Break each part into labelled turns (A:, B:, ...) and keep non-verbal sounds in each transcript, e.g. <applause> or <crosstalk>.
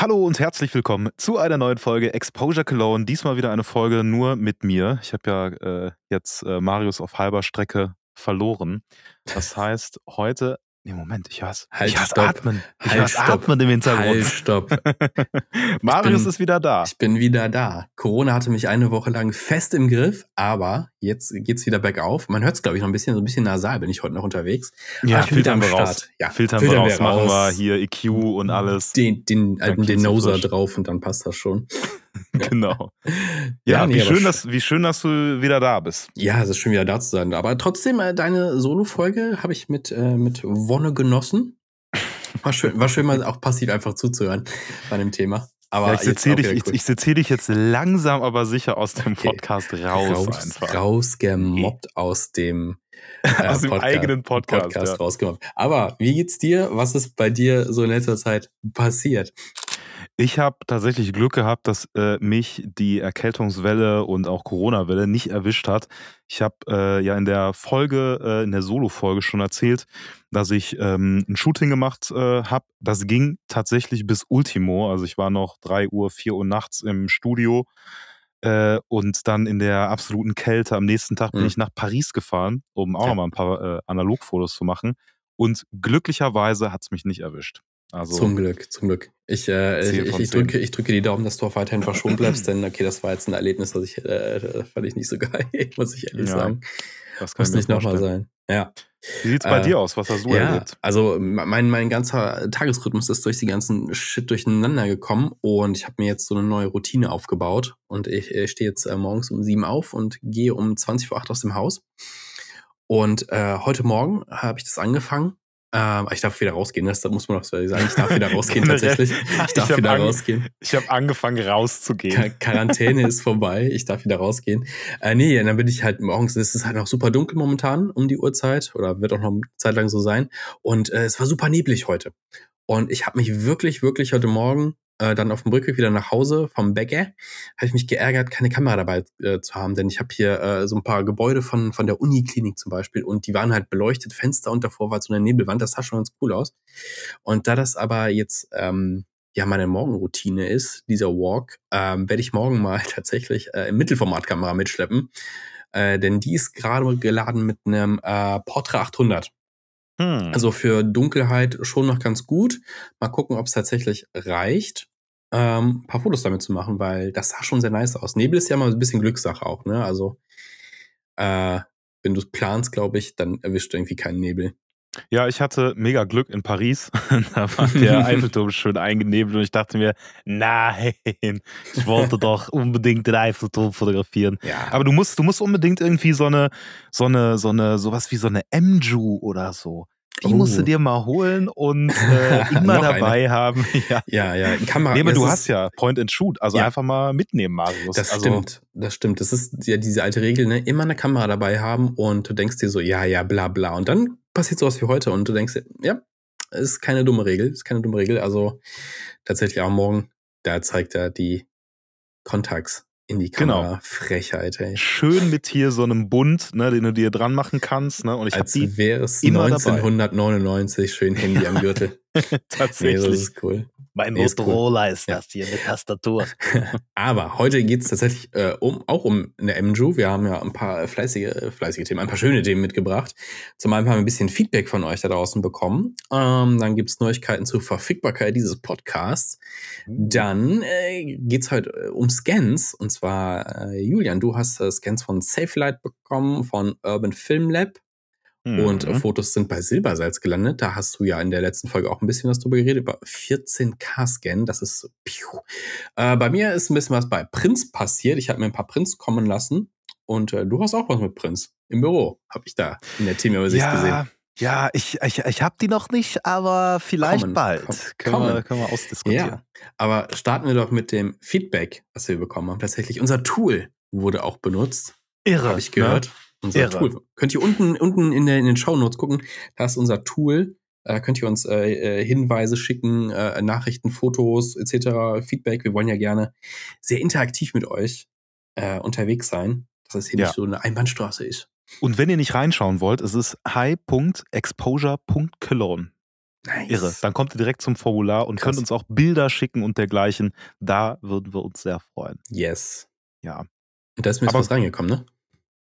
A: Hallo und herzlich willkommen zu einer neuen Folge Exposure Cologne. Diesmal wieder eine Folge nur mit mir. Ich habe ja äh, jetzt äh, Marius auf halber Strecke verloren. Das <laughs> heißt, heute Nee, Moment, ich hasse,
B: halt,
A: ich hasse
B: stopp.
A: Atmen. Ich
B: Halt,
A: hasse
B: stopp.
A: Atmen im Hintergrund.
B: Halt, stopp. <laughs>
A: Marius
B: bin-
A: ist wieder da.
B: Ich bin wieder da. Corona hatte mich eine Woche lang fest im Griff, aber jetzt geht's wieder bergauf. Man hört's es, glaube ich, noch ein bisschen, so ein bisschen nasal bin ich heute noch unterwegs.
A: Ja,
B: Aber ich
A: filtern wir raus.
B: Ja,
A: filtern,
B: filtern
A: wir raus. Machen wir hier EQ und alles.
B: Den, den alten Denoser drauf und dann passt das schon. <laughs>
A: genau. Ja,
B: nee,
A: wie, schön,
B: sch-
A: dass, wie schön, dass du wieder da bist.
B: Ja, es ist schön wieder da zu sein. Aber trotzdem, äh, deine Solo-Folge habe ich mit, äh, mit Wonne genossen. War schön, war schön mal auch passiv einfach zuzuhören bei dem Thema. Aber
A: Ja, ich seziere
B: auch
A: dich, ich, ich dich jetzt langsam, aber sicher aus dem
B: Okay.
A: Podcast raus,
B: raus,
A: einfach.
B: rausgemobbt aus dem, äh, <laughs>
A: Aus dem eigenen Podcast, ja.
B: rausgemobbt. Aber wie geht's dir? Was ist bei dir so in letzter Zeit passiert?
A: Ich habe tatsächlich Glück gehabt, dass äh, mich die Erkältungswelle und auch Corona-Welle nicht erwischt hat. Ich habe äh, ja in der Folge, äh, in der Solo-Folge schon erzählt, dass ich ähm, ein Shooting gemacht äh, habe. Das ging tatsächlich bis Ultimo. Also ich war noch 3 Uhr, 4 Uhr nachts im Studio äh, und dann in der absoluten Kälte. Am nächsten Tag bin
B: Mhm.
A: ich nach Paris gefahren, um auch
B: Ja.
A: noch mal ein paar äh, Analogfotos zu machen. Und glücklicherweise hat es mich nicht erwischt. Also
B: Zum Glück, zum Glück. Ich, äh, ich, ich, drücke, ich drücke die Daumen, dass du auch weiterhin verschont bleibst, denn okay, das war jetzt ein Erlebnis, das ich äh, fand ich nicht so <laughs> geil, muss ich ehrlich
A: Ja,
B: sagen.
A: das kann
B: Muss
A: ich
B: nicht nochmal sein. Ja.
A: Wie sieht's bei
B: Äh,
A: dir aus? Was hast du
B: ja,
A: erlebt?
B: also mein, mein ganzer Tagesrhythmus ist durch die ganzen Shit durcheinander gekommen und ich habe mir jetzt so eine neue Routine aufgebaut und ich, äh, stehe jetzt äh, morgens um sieben auf und gehe um 20 vor acht aus dem Haus. Und äh, heute Morgen habe ich das angefangen. Ähm, ich darf wieder rausgehen, das muss man doch so sagen. Ich darf wieder <laughs> rausgehen tatsächlich.
A: Ich
B: Ich darf
A: hab
B: wieder rausgehen.
A: Ich habe angefangen rauszugehen.
B: Quar- Quarantäne ist vorbei, ich darf wieder rausgehen. Äh, nee, dann bin ich halt morgens, es ist halt noch super dunkel momentan um die Uhrzeit oder wird auch noch eine Zeit lang so sein. Und äh, es war super neblig heute. Und ich habe mich wirklich, wirklich heute Morgen äh, dann auf dem Rückweg wieder nach Hause vom Bäcker, habe ich mich geärgert, keine Kamera dabei äh, zu haben, denn ich habe hier äh, so ein paar Gebäude von, von der Uniklinik zum Beispiel und die waren halt beleuchtet, Fenster und davor war so eine Nebelwand, das sah schon ganz cool aus. Und da das aber jetzt ähm, ja meine Morgenroutine ist, dieser Walk, ähm, werde ich morgen mal <laughs> tatsächlich äh, im Mittelformatkamera mitschleppen. Äh, denn die ist gerade geladen mit einem äh, Portra 800.
A: Hm.
B: Also für Dunkelheit schon noch ganz gut. Mal gucken, ob es tatsächlich reicht, ähm, ein paar Fotos damit zu machen, weil das sah schon sehr nice aus. Nebel ist ja mal ein bisschen Glückssache auch, ne? Also äh, wenn du es planst, glaube ich, dann erwischt du irgendwie keinen Nebel.
A: Ja, ich hatte mega Glück in Paris. <laughs> da war der <laughs> Eiffelturm schön eingenebelt und ich dachte mir, nein, ich wollte <laughs> doch unbedingt den Eiffelturm fotografieren.
B: Ja,
A: Aber du musst, du musst unbedingt irgendwie so eine, so eine, so eine, sowas wie so eine MJU oder so. Die
B: Oh.
A: musst du dir mal holen und äh, <laughs> immer dabei haben. <laughs> Ja.
B: ja, ja. Kamera.
A: Nee, aber du hast ja Point and Shoot, also
B: Ja.
A: einfach mal mitnehmen, Marius.
B: Das
A: also,
B: stimmt, das stimmt. Das ist ja diese alte Regel, ne? Immer eine Kamera dabei haben und du denkst dir so, ja, ja, bla, bla. Und dann passiert sowas wie heute und du denkst dir, ja, ist keine dumme Regel, ist keine dumme Regel. Also tatsächlich auch morgen, da zeigt er die Kontakts in die
A: Genau.
B: Kamera. Frechheit, ey.
A: Schön mit hier so einem Bund, ne, den du dir dran machen kannst. Ne? Und ich
B: Als
A: die
B: wäre es
A: immer dabei.
B: 1999, schön Handy am Gürtel. <laughs> nee, das
A: tatsächlich.
B: ist cool.
A: mein
B: nee, ist cool.
A: Motorola ist
B: Ja.
A: das hier mit Tastatur. <laughs>
B: Aber heute geht es tatsächlich äh, um, auch um eine MJU. Wir haben ja ein paar fleißige, fleißige Themen, ein paar schöne Themen mitgebracht. Zum einen haben wir ein bisschen Feedback von euch da draußen bekommen. Ähm, dann gibt es Neuigkeiten zur Verfügbarkeit dieses Podcasts. Dann äh, geht es heute äh, um Scans. Und zwar, äh, Julian, du hast äh, Scans von SafeLight bekommen, von Urban Film Lab. Und äh,
A: Mhm.
B: Fotos sind bei Silbersalz gelandet. Da hast du ja in der letzten Folge auch ein bisschen was drüber geredet, über 14K-Scan. Das ist so, piu. Äh, bei mir ist ein bisschen was bei Prinz passiert. Ich habe mir ein paar Prints kommen lassen. Und äh, du hast auch was mit Prinz. Im Büro habe ich da in der Teamübersicht
A: ja,
B: gesehen.
A: ja, ich, ich, ich habe die noch nicht, aber vielleicht
B: Kommen,
A: bald.
B: komm-
A: können, wir,
B: kommen.
A: können wir ausdiskutieren.
B: Ja, aber starten wir doch mit dem Feedback, was wir bekommen haben. Tatsächlich, unser Tool wurde auch benutzt.
A: Irre.
B: Habe ich gehört. Unser
A: Irre.
B: Tool. Könnt ihr unten, unten in, der, in den Shownotes gucken. Da ist unser Tool. Da könnt ihr uns äh, äh, Hinweise schicken, äh, Nachrichten, Fotos etc., Feedback. Wir wollen ja gerne sehr interaktiv mit euch äh, unterwegs sein, dass es hier
A: Ja.
B: nicht so eine Einbahnstraße ist.
A: Und wenn ihr nicht reinschauen wollt, es ist hi.exposure.cologne. Nice. Irre. Dann kommt ihr direkt zum Formular und Krass. könnt uns auch Bilder schicken und dergleichen. Da würden wir uns sehr freuen.
B: Yes.
A: Ja.
B: Und da ist mir jetzt was reingekommen, ne?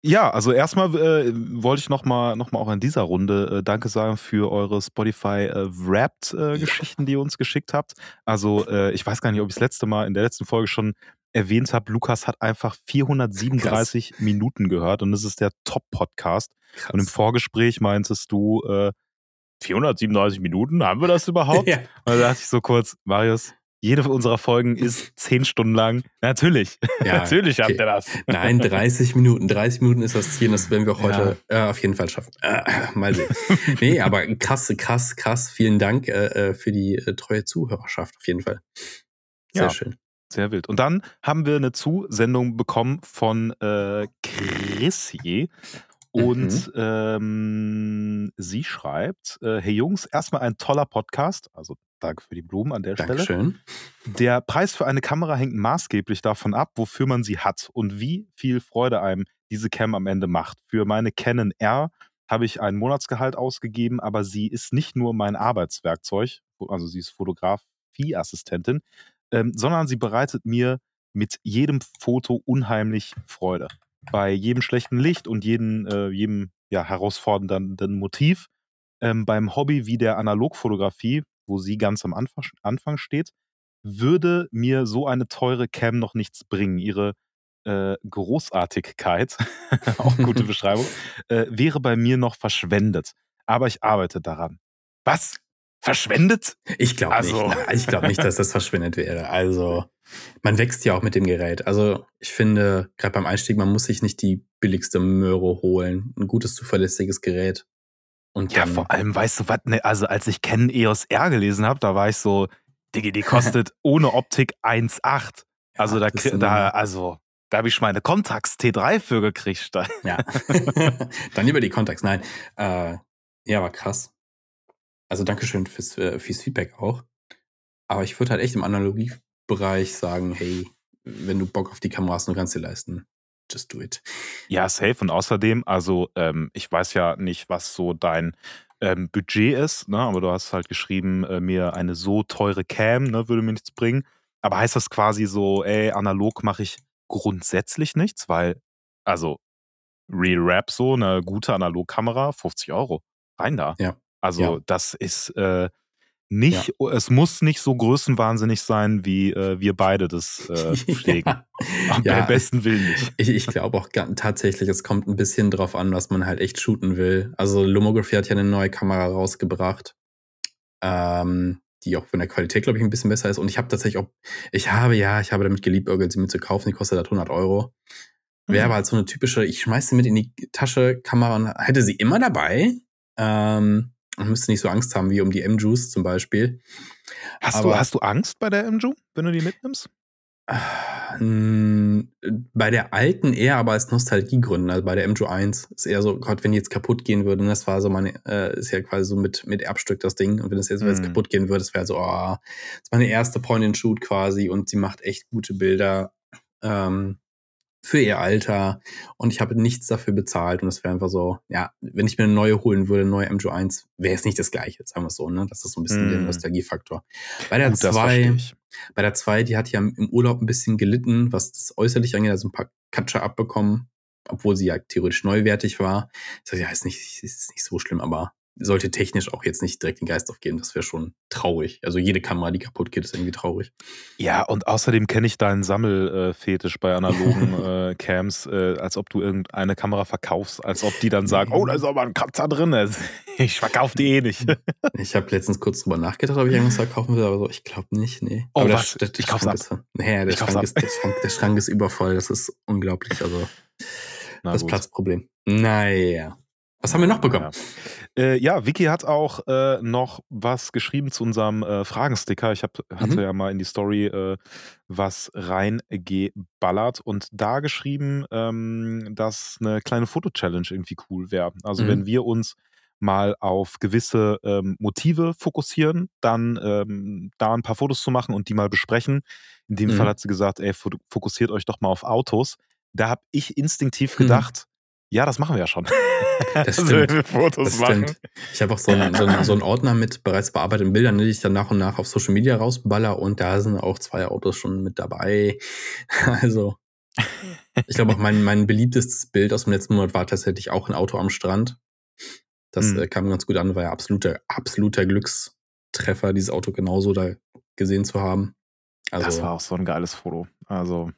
A: Ja, also erstmal äh, wollte ich nochmal noch mal auch in dieser Runde äh, Danke sagen für eure Spotify äh, Wrapped-Geschichten, äh, die ihr uns geschickt habt. Also äh, ich weiß gar nicht, ob ich das letzte Mal in der letzten Folge schon erwähnt habe, Lukas hat einfach 437 Krass. Minuten gehört und das ist der Top-Podcast. Und im Vorgespräch meintest du, äh, 437 Minuten, haben wir das <laughs> überhaupt? ja. Und da dachte ich so kurz, Marius, jede unserer Folgen ist zehn Stunden lang. Natürlich, ja, <laughs> natürlich okay. habt ihr das.
B: Nein, 30 Minuten. 30 Minuten ist das Ziel. Das werden wir auch heute ja. äh, auf jeden Fall schaffen. Äh, <laughs> mal sehen. nee, aber krass, krass, krass. Vielen Dank äh, äh für die äh, treue Zuhörerschaft auf jeden Fall. Sehr ja, schön.
A: Sehr wild. Und dann haben wir eine Zusendung bekommen von äh, Chrissy. Und mhm. ähm, sie schreibt: äh, Hey Jungs, erstmal ein toller Podcast. Also danke für die Blumen an der
B: Dankeschön.
A: Stelle. Der Preis für eine Kamera hängt maßgeblich davon ab, wofür man sie hat und wie viel Freude einem diese Cam am Ende macht. Für meine Canon R habe ich ein Monatsgehalt ausgegeben, aber sie ist nicht nur mein Arbeitswerkzeug, also sie ist Fotografieassistentin, ähm, sondern sie bereitet mir mit jedem Foto unheimlich Freude bei jedem schlechten Licht und jedem, äh, jedem ja, herausfordernden Motiv ähm, beim Hobby wie der Analogfotografie, wo sie ganz am Anfang, Anfang steht, würde mir so eine teure Cam noch nichts bringen. Ihre äh, Großartigkeit, <laughs> auch gute <laughs> Beschreibung, äh, wäre bei mir noch verschwendet. Aber ich arbeite daran. Was? Verschwendet?
B: Ich glaube also. nicht. Ich glaube nicht, dass das verschwendet wäre. Also man wächst ja auch mit dem Gerät. Also ich finde, gerade beim Einstieg, man muss sich nicht die billigste Möhre holen. Ein gutes, zuverlässiges Gerät.
A: Und ja, vor allem, weißt du was, ne, also als ich Canon EOS R gelesen habe, da war ich so, Digi, die kostet <laughs> ohne Optik 1,8. Also ja, da, da, also, da habe ich meine Contax T3 für gekriegt.
B: Ja. <laughs> <laughs> Dann lieber die Contax. Nein. Äh, ja, war krass. Also Dankeschön fürs, äh, fürs Feedback auch. Aber ich würde halt echt im Analogie Bereich sagen, hey, wenn du Bock auf die Kamera hast, du kannst dir leisten. Just do it.
A: Ja, safe. Und außerdem, also ähm, ich weiß ja nicht, was so dein ähm, Budget ist, ne? aber du hast halt geschrieben, äh, mir eine so teure Cam ne, würde mir nichts bringen. Aber heißt das quasi so, ey, analog mache ich grundsätzlich nichts, weil, also Real Rap so, eine gute Analogkamera, 50 Euro, rein da.
B: Ja.
A: Also
B: ja.
A: das ist, äh, nicht, ja. es muss nicht so größenwahnsinnig sein, wie äh, wir beide das äh, <laughs> pflegen. ja. ja. Beim besten Willen nicht. <laughs>
B: Ich, ich glaube auch tatsächlich, es kommt ein bisschen drauf an, was man halt echt shooten will. Also Lumography hat ja eine neue Kamera rausgebracht, ähm, die auch von der Qualität, glaube ich, ein bisschen besser ist. Und ich habe tatsächlich auch, ich habe ja, ich habe damit geliebäugelt, sie mir zu kaufen. Die kostet halt 100 Euro. Wäre mhm. aber halt so eine typische, ich schmeiße sie mit in die Tasche, Kamera und hätte sie immer dabei. Ähm, man müsste nicht so Angst haben wie um die M-Juice zum Beispiel.
A: Hast, Aber, du, hast du Angst bei der M-Ju, wenn du die mitnimmst?
B: Bei der alten eher, aber als Nostalgiegründen. Also bei der MJU 1 ist eher so, Gott, wenn die jetzt kaputt gehen würde, und das war so meine, äh, ist ja quasi so mit, mit Erbstück das Ding. Und wenn das jetzt, mm. jetzt kaputt gehen würde, das wäre so, oh, das ist meine erste Point-and-Shoot quasi und sie macht echt gute Bilder. Ähm, für ihr Alter und ich habe nichts dafür bezahlt und das wäre einfach so, ja, wenn ich mir eine neue holen würde, eine neue MJO1, wäre es nicht das gleiche, sagen wir es so, ne? Das ist so ein bisschen mm. der Nostalgiefaktor. Bei der 2, bei der 2, die hat ja im Urlaub ein bisschen gelitten, was das äußerlich angeht, also ein paar Katscher abbekommen, obwohl sie ja theoretisch neuwertig war. Ich sage, ja, ist nicht, ist nicht so schlimm, aber sollte technisch auch jetzt nicht direkt den Geist aufgeben. Das wäre schon traurig. Also jede Kamera, die kaputt geht, ist irgendwie traurig.
A: Ja, und außerdem kenne ich deinen Sammelfetisch bei analogen <laughs> äh, Cams, äh, als ob du irgendeine Kamera verkaufst, als ob die dann <laughs> sagen, oh, da ist aber ein Kratzer drin. <laughs> Ich verkaufe die eh nicht.
B: ich habe letztens kurz drüber nachgedacht, ob ich irgendwas verkaufen will, aber so, ich glaube nicht, nee.
A: Oh,
B: aber
A: was? Der, der, ich kauf's ab. Ist,
B: nee, der, Schrank ist, der, Schrank, der Schrank ist übervoll. Das ist unglaublich. Also Na, das gut. Platzproblem. Naja. Was haben wir noch bekommen?
A: Ja, äh, ja Vicky hat auch äh, noch was geschrieben zu unserem äh, Fragensticker. Ich hab, hatte mhm. ja mal in die Story äh, was reingeballert und da geschrieben, ähm, dass eine kleine Foto-Challenge irgendwie cool wäre. Also mhm. wenn wir uns mal auf gewisse ähm, Motive fokussieren, dann ähm, da ein paar Fotos zu machen und die mal besprechen. In dem mhm. Fall hat sie gesagt, ey, fokussiert euch doch mal auf Autos. Da habe ich instinktiv mhm. gedacht, Ja, das machen wir ja schon. <laughs>
B: Das
A: Also,
B: stimmt.
A: Fotos
B: Das
A: machen.
B: stimmt. Ich habe auch so einen, so, einen, so einen Ordner mit bereits bearbeiteten Bildern, die ich dann nach und nach auf Social Media rausballer und da sind auch zwei Autos schon mit dabei. <laughs> Also, ich glaube auch mein, mein beliebtestes Bild aus dem letzten Monat war tatsächlich auch ein Auto am Strand. Das
A: Mhm.
B: äh, kam ganz gut an, war ja absoluter, absoluter Glückstreffer, dieses Auto genauso da gesehen zu haben. Also,
A: Das war auch so ein geiles Foto. Also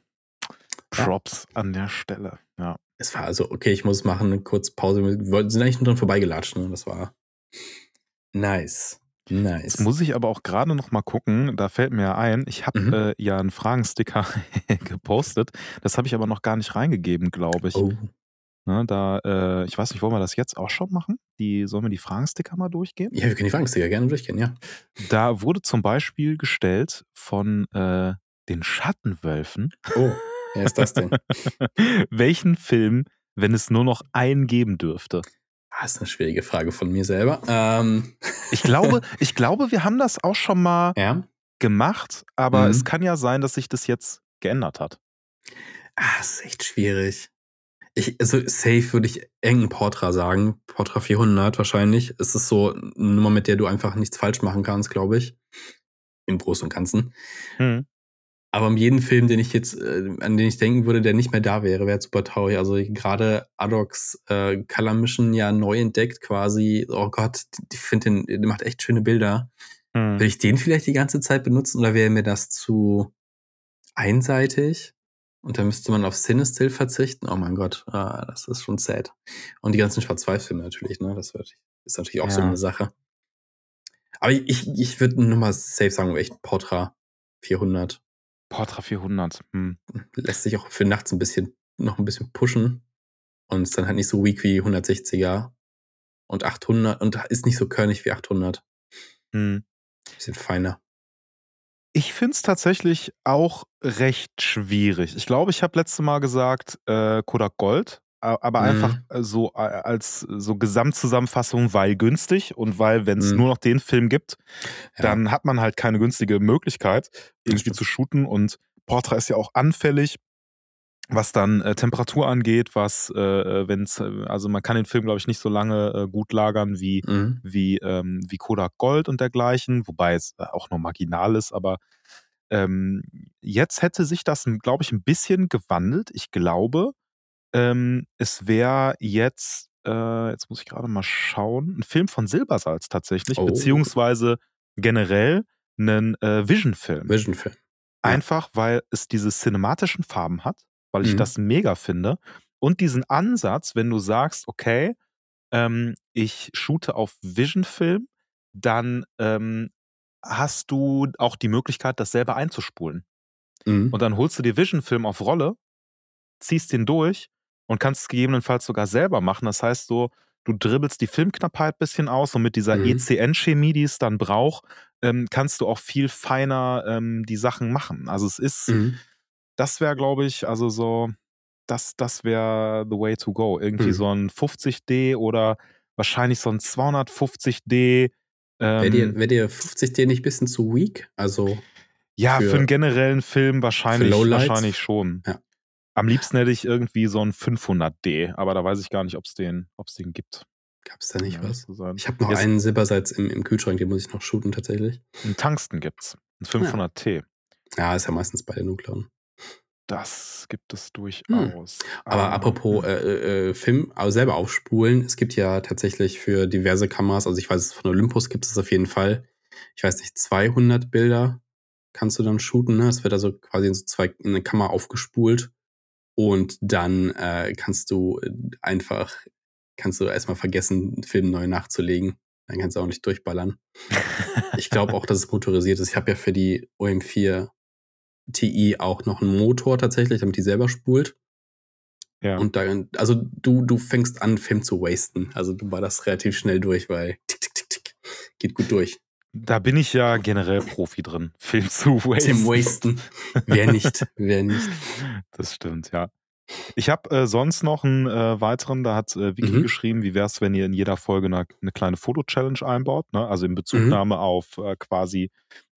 A: Props an der Stelle. Ja.
B: Es war also, okay, ich muss machen, eine kurze Pause. Wir wollten- sind eigentlich nur dran vorbeigelatscht, ne? Das war nice. Nice.
A: Jetzt muss ich aber auch gerade noch mal gucken, da fällt mir ja ein, ich habe
B: Mhm.
A: äh, ja einen Fragensticker <laughs> gepostet. Das habe ich aber noch gar nicht reingegeben, glaube ich.
B: oh,
A: Ne, da, äh, ich weiß nicht, wollen wir das jetzt auch schon machen? Die, sollen wir die Fragensticker mal durchgehen?
B: ja, wir können die Fragensticker gerne durchgehen, ja.
A: Da wurde zum Beispiel gestellt von äh, den Schattenwölfen,
B: Oh, <laughs> wer ist das denn? <laughs>
A: welchen Film, wenn es nur noch einen geben dürfte.
B: Ah, ist eine schwierige Frage von mir selber. Ähm, <laughs>
A: Ich glaube, ich glaube, wir haben das auch schon mal
B: ja.
A: gemacht, aber
B: Mhm.
A: es kann ja sein, dass sich das jetzt geändert hat.
B: Ah, ist echt schwierig. Ich, also safe würde ich engen Portra sagen. Portra 400 wahrscheinlich. Es ist so eine Nummer, mit der du einfach nichts falsch machen kannst, glaube ich. Im Großen und Ganzen.
A: Hm.
B: Aber um jeden Film, den ich jetzt, äh, an den ich denken würde, der nicht mehr da wäre, wäre super traurig. Also gerade Adox äh, Color Mission ja neu entdeckt quasi. Oh Gott, ich finde den, der macht echt schöne Bilder.
A: Hm.
B: Will ich den vielleicht die ganze Zeit benutzen oder wäre mir das zu einseitig? Und dann müsste man auf Cinestill verzichten. Oh mein Gott, ah, das ist schon sad. Und die ganzen Schwarz-Weiß-Filme natürlich, ne? Das wird, ist natürlich auch so
A: Ja.
B: eine Sache. Aber ich, ich würde nur mal safe sagen, echt Portra 400.
A: Portra 400. Hm.
B: Lässt sich auch für nachts ein bisschen, noch ein bisschen pushen. Und ist dann halt nicht so weak wie 160er. Und 800, und ist nicht so körnig wie 800.
A: Hm.
B: Bisschen feiner.
A: Ich finde es tatsächlich auch recht schwierig. Ich glaube, ich habe letztes Mal gesagt, äh, Kodak Gold, aber
B: Mhm.
A: einfach äh, so äh, als so Gesamtzusammenfassung, weil günstig und weil, wenn es
B: Mhm.
A: nur noch den Film gibt,
B: Ja.
A: dann hat man halt keine günstige Möglichkeit, irgendwie zu shooten. Und Portra ist ja auch anfällig, was dann äh, Temperatur angeht, was, äh, wenn es, also man kann den Film, glaube ich, nicht so lange äh, gut lagern wie
B: Mhm.
A: wie, ähm, wie Kodak Gold und dergleichen, wobei es äh, auch noch marginal ist, aber ähm, jetzt hätte sich das, glaube ich, ein bisschen gewandelt. Ich glaube, ähm, es wäre jetzt, äh, jetzt muss ich gerade mal schauen, ein Film von Silbersalz tatsächlich,
B: Oh.
A: beziehungsweise generell ein äh, Vision-Film.
B: Vision-Film. Ja.
A: Einfach, weil es diese cinematischen Farben hat, weil ich
B: Mhm.
A: das mega finde. Und diesen Ansatz, wenn du sagst, okay, ähm, ich shoote auf Vision-Film, dann ähm, hast du auch die Möglichkeit, das selber einzuspulen.
B: Mhm.
A: Und dann holst du dir Vision-Film auf Rolle, ziehst den durch und kannst es gegebenenfalls sogar selber machen. Das heißt so, du dribbelst die Filmknappheit ein bisschen aus und mit dieser
B: Mhm.
A: ECN-Chemie, die es dann braucht, ähm, kannst du auch viel feiner ähm, die Sachen machen. Also es ist,
B: Mhm.
A: das wäre, glaube ich, also so, das, das wäre the way to go. Irgendwie
B: Mhm.
A: so ein 50D oder wahrscheinlich so ein 250D.
B: Wäre dir,
A: Ähm,
B: wär dir 50D nicht ein bisschen zu weak? Also,
A: ja, für,
B: für-
A: einen generellen Film wahrscheinlich, wahrscheinlich schon.
B: Ja.
A: Am liebsten hätte ich irgendwie so ein 500D, aber da weiß ich gar nicht, ob es den, ob's den gibt.
B: gab es da nicht
A: ehrlich
B: was?
A: sein.
B: Ich habe noch
A: Jetzt-
B: einen Silbersalz im, im Kühlschrank, den muss ich noch shooten tatsächlich.
A: Ein Tungsten gibt's. Ein 500T.
B: Ja, ist ja meistens bei den Nuklearen.
A: Das gibt es durchaus.
B: Aber
A: Ähm,
B: apropos äh, äh, äh, Film, aber selber aufspulen, es gibt ja tatsächlich für diverse Kameras, also ich weiß es von Olympus gibt es auf jeden Fall, ich weiß nicht, 200 Bilder kannst du dann shooten, ne? Es wird also quasi in so zwei, in eine Kamera aufgespult und dann äh, kannst du äh, einfach, kannst du erstmal vergessen, einen Film neu nachzulegen. Dann kannst du auch nicht durchballern. Ich glaube auch, dass es motorisiert ist. Ich habe ja für die OM4 TI auch noch einen Motor tatsächlich, damit die selber spult.
A: ja.
B: Und dann, also du, du fängst an, Film zu wasten. Also du war das relativ schnell durch, weil tick, tick, tick, tick, geht gut durch.
A: Da bin ich ja generell Profi drin. <laughs> Film zu wasten.
B: Tim wasten. Wer nicht? Wer nicht? <laughs>
A: Das stimmt, ja. Ich habe äh, sonst noch einen äh, weiteren, da hat äh, Vicky
B: Mhm.
A: geschrieben, wie wäre es, wenn ihr in jeder Folge eine, eine kleine Foto-Challenge einbaut, ne? also in Bezugnahme auf äh, quasi